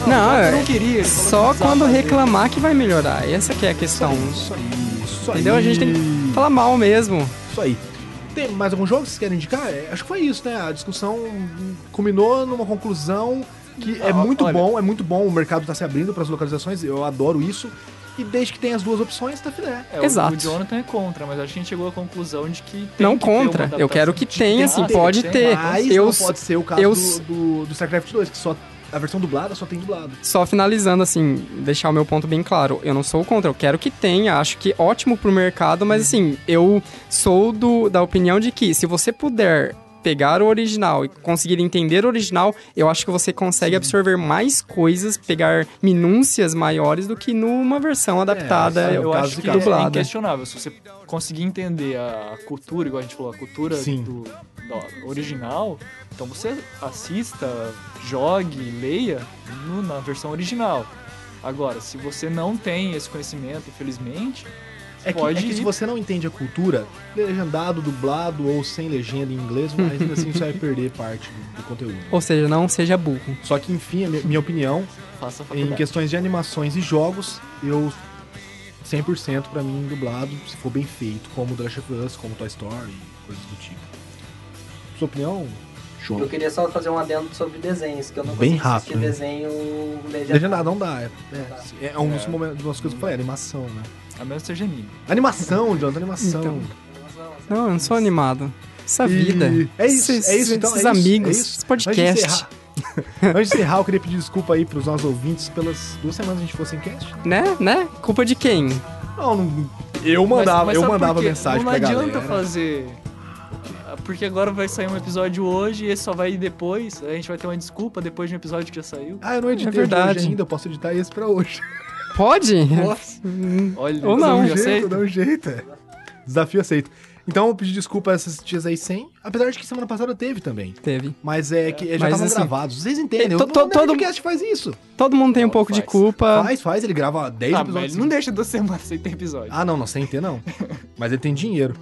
[SPEAKER 2] Não,
[SPEAKER 3] que eu
[SPEAKER 2] é-
[SPEAKER 3] não queria.
[SPEAKER 2] Só quando reclamar que vai melhorar. Essa que é a questão.
[SPEAKER 1] Isso aí, isso
[SPEAKER 2] Entendeu?
[SPEAKER 1] aí.
[SPEAKER 2] A gente tem que falar mal mesmo.
[SPEAKER 1] Isso aí. Tem mais algum jogo que vocês querem indicar? É, acho que foi isso, né? A discussão culminou numa conclusão que é
[SPEAKER 3] Ah,
[SPEAKER 1] muito
[SPEAKER 3] olha.
[SPEAKER 1] bom, é muito bom. O mercado tá se abrindo para as localizações, eu adoro isso. E desde que tem as duas opções, tá filé.
[SPEAKER 3] É, o-
[SPEAKER 2] Exato.
[SPEAKER 3] O Jonathan é contra, mas acho que a gente chegou à conclusão de que tem
[SPEAKER 2] Não
[SPEAKER 3] que ter uma
[SPEAKER 2] contra. Eu quero que tenha, assim,
[SPEAKER 3] Ah,
[SPEAKER 2] pode
[SPEAKER 3] tem,
[SPEAKER 2] ter.
[SPEAKER 1] Mas
[SPEAKER 2] eu
[SPEAKER 1] pode ser o caso
[SPEAKER 2] eu
[SPEAKER 1] do, do, do StarCraft 2, que só a versão dublada só tem dublado.
[SPEAKER 2] Só finalizando, assim, deixar o meu ponto bem claro. Eu não sou contra, eu quero que tenha, acho que ótimo pro mercado, mas assim, eu sou do, da opinião de que se você puder pegar o original e conseguir entender o original, eu acho que você consegue absorver mais coisas, pegar minúcias maiores do que numa versão adaptada
[SPEAKER 1] é,
[SPEAKER 2] e
[SPEAKER 1] o
[SPEAKER 3] eu
[SPEAKER 1] caso
[SPEAKER 3] acho que
[SPEAKER 1] caso.
[SPEAKER 3] é
[SPEAKER 2] dublada.
[SPEAKER 3] inquestionável. Se você conseguir entender a cultura, igual a gente falou, a cultura
[SPEAKER 1] Sim.
[SPEAKER 3] do, do original, então você assista, jogue, leia no- na versão original. Agora, se você não tem esse conhecimento, infelizmente,
[SPEAKER 1] É que,
[SPEAKER 3] Pode
[SPEAKER 1] é que se você não entende a cultura, legendado, dublado ou sem legenda em inglês, mas ainda assim você vai perder parte do, do conteúdo.
[SPEAKER 2] Ou seja, não seja burro.
[SPEAKER 1] Só que, enfim, a minha, minha opinião,
[SPEAKER 3] faça a
[SPEAKER 1] em questões de animações e jogos, eu 100% pra mim dublado, se for bem feito, como The Last of Us, como Toy Story, coisas do tipo. Sua opinião? Show.
[SPEAKER 4] Eu queria só fazer um adendo sobre desenhos, que eu não
[SPEAKER 1] Bem
[SPEAKER 4] consigo assistir
[SPEAKER 1] rápido, hein?
[SPEAKER 4] desenho legendado.
[SPEAKER 1] Legendado não dá, é, é, é um dos momentos, uma das coisas que eu falei, animação, né?
[SPEAKER 3] A menos que seja anime.
[SPEAKER 1] Animação, Jonathan, animação.
[SPEAKER 2] Então, Não, eu não sou animado. Essa
[SPEAKER 1] E-
[SPEAKER 2] vida.
[SPEAKER 1] É isso,
[SPEAKER 2] esses,
[SPEAKER 1] é isso, então.
[SPEAKER 2] Esses
[SPEAKER 1] é isso,
[SPEAKER 2] amigos,
[SPEAKER 1] é isso.
[SPEAKER 2] esse
[SPEAKER 1] Antes de
[SPEAKER 2] podcast.
[SPEAKER 1] encerrar- Antes de encerrar, eu queria pedir desculpa aí pros nossos ouvintes pelas duas semanas que a gente ficou sem cast.
[SPEAKER 2] Né? Né? Culpa de quem?
[SPEAKER 1] Não, não eu mandava,
[SPEAKER 3] Mas- mas
[SPEAKER 1] eu mandava mensagem
[SPEAKER 3] não
[SPEAKER 1] pra
[SPEAKER 3] adianta
[SPEAKER 1] galera.
[SPEAKER 3] fazer. Ah, Porque agora vai sair um episódio hoje e esse só vai ir depois. A gente vai ter uma desculpa depois de um episódio que já saiu.
[SPEAKER 1] Ah, eu não editei
[SPEAKER 2] É
[SPEAKER 1] de hoje
[SPEAKER 2] verdade.
[SPEAKER 1] ainda, eu posso editar esse pra hoje.
[SPEAKER 2] Pode?
[SPEAKER 3] Olha,
[SPEAKER 2] Ou
[SPEAKER 1] Dá
[SPEAKER 2] não,
[SPEAKER 1] um
[SPEAKER 3] já
[SPEAKER 1] jeito,
[SPEAKER 3] sei.
[SPEAKER 1] dá um jeito. é. Desafio aceito. Então eu pedi desculpa a essas tias aí sem, apesar de que semana passada teve também.
[SPEAKER 2] Teve.
[SPEAKER 1] Mas é que já
[SPEAKER 2] Mas,
[SPEAKER 1] estavam
[SPEAKER 2] assim,
[SPEAKER 1] gravados. Vocês entendem?
[SPEAKER 2] to-
[SPEAKER 1] o
[SPEAKER 2] to- todo-
[SPEAKER 1] podcast faz isso.
[SPEAKER 2] Todo mundo tem um pouco de
[SPEAKER 3] faz.
[SPEAKER 2] culpa.
[SPEAKER 1] Faz, faz, ele grava 10
[SPEAKER 3] Ah, mas
[SPEAKER 1] episódios.
[SPEAKER 3] ele não deixa duas semanas sem ter episódio.
[SPEAKER 1] Ah, não, não, sem ter não. Mas ele tem dinheiro.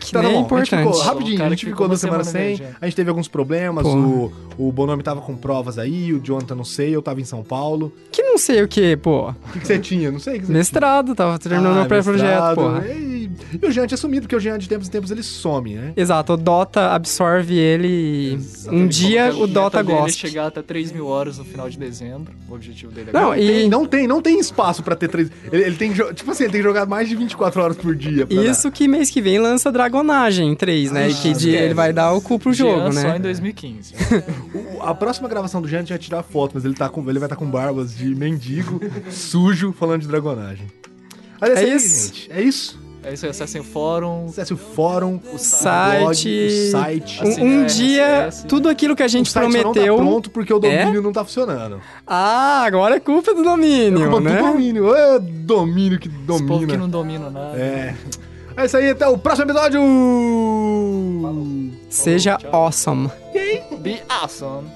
[SPEAKER 2] que
[SPEAKER 1] Tá, tá
[SPEAKER 2] nem é importante.
[SPEAKER 1] ficou, rapidinho,
[SPEAKER 3] O
[SPEAKER 1] a gente
[SPEAKER 3] que
[SPEAKER 1] ficou duas semanas
[SPEAKER 3] semana
[SPEAKER 1] sem, a gente teve alguns problemas, o, o Bonomi tava com provas aí, o Jonathan não sei, eu tava em São Paulo.
[SPEAKER 2] Que não sei o que, pô.
[SPEAKER 1] O que, que você tinha? Não sei o que você
[SPEAKER 2] Mestrado, tava terminando
[SPEAKER 1] Ah,
[SPEAKER 2] meu pré-projeto, porra.
[SPEAKER 1] E, e o Jean tinha sumido, porque o Jean de tempos em tempos ele some, né?
[SPEAKER 2] Exato, o Dota absorve ele e um dia o Dota gosta.
[SPEAKER 3] chegar até 3 mil horas no final de dezembro. O objetivo dele é
[SPEAKER 2] Não, e
[SPEAKER 1] Tem- não tem, não tem espaço pra ter três. Ele, ele tem, tipo assim, ele tem que jogar mais de 24 horas por dia.
[SPEAKER 2] isso que mês que vem lança Dragonagem 3, né? e
[SPEAKER 1] Ah,
[SPEAKER 2] que de-
[SPEAKER 3] esquece.
[SPEAKER 2] ele vai dar o cu pro
[SPEAKER 3] Jean
[SPEAKER 2] jogo,
[SPEAKER 3] Só
[SPEAKER 2] né?
[SPEAKER 3] em 2015.
[SPEAKER 1] dar. O- a próxima gravação do Jean a gente vai tirar foto, mas ele, tá com, ele vai estar com barbas de mendigo, sujo, falando de dragonagem. Mas é,
[SPEAKER 2] É
[SPEAKER 1] isso, gente. É isso.
[SPEAKER 3] É isso aí, acessem o fórum.
[SPEAKER 1] Acesse o fórum,
[SPEAKER 2] O site.
[SPEAKER 1] blog, o site.
[SPEAKER 2] Um, um
[SPEAKER 3] é,
[SPEAKER 2] dia,
[SPEAKER 3] RSS.
[SPEAKER 2] tudo aquilo que a gente
[SPEAKER 1] o site
[SPEAKER 2] prometeu.
[SPEAKER 1] não tá pronto porque o
[SPEAKER 2] É?
[SPEAKER 1] domínio não tá funcionando.
[SPEAKER 2] Ah, agora é culpa do domínio,
[SPEAKER 1] Culpa
[SPEAKER 2] né?
[SPEAKER 1] do domínio. É domínio que
[SPEAKER 3] Esse povo que
[SPEAKER 1] domina.
[SPEAKER 3] não domina nada.
[SPEAKER 1] É. É isso aí, até o próximo episódio!
[SPEAKER 2] Seja
[SPEAKER 3] Tchau.
[SPEAKER 2] awesome.
[SPEAKER 3] Be awesome.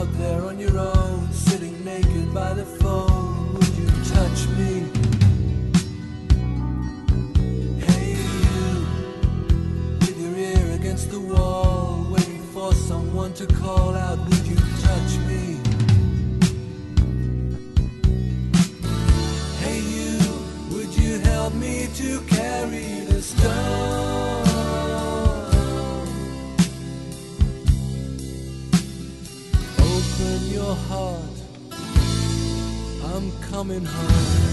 [SPEAKER 5] Out there on your own, sitting naked by the phone, would you touch me? Hey, you, with your ear against the wall, waiting for someone to call out, would you touch me? Hey, you, would you help
[SPEAKER 8] me to carry the stone. Coming home.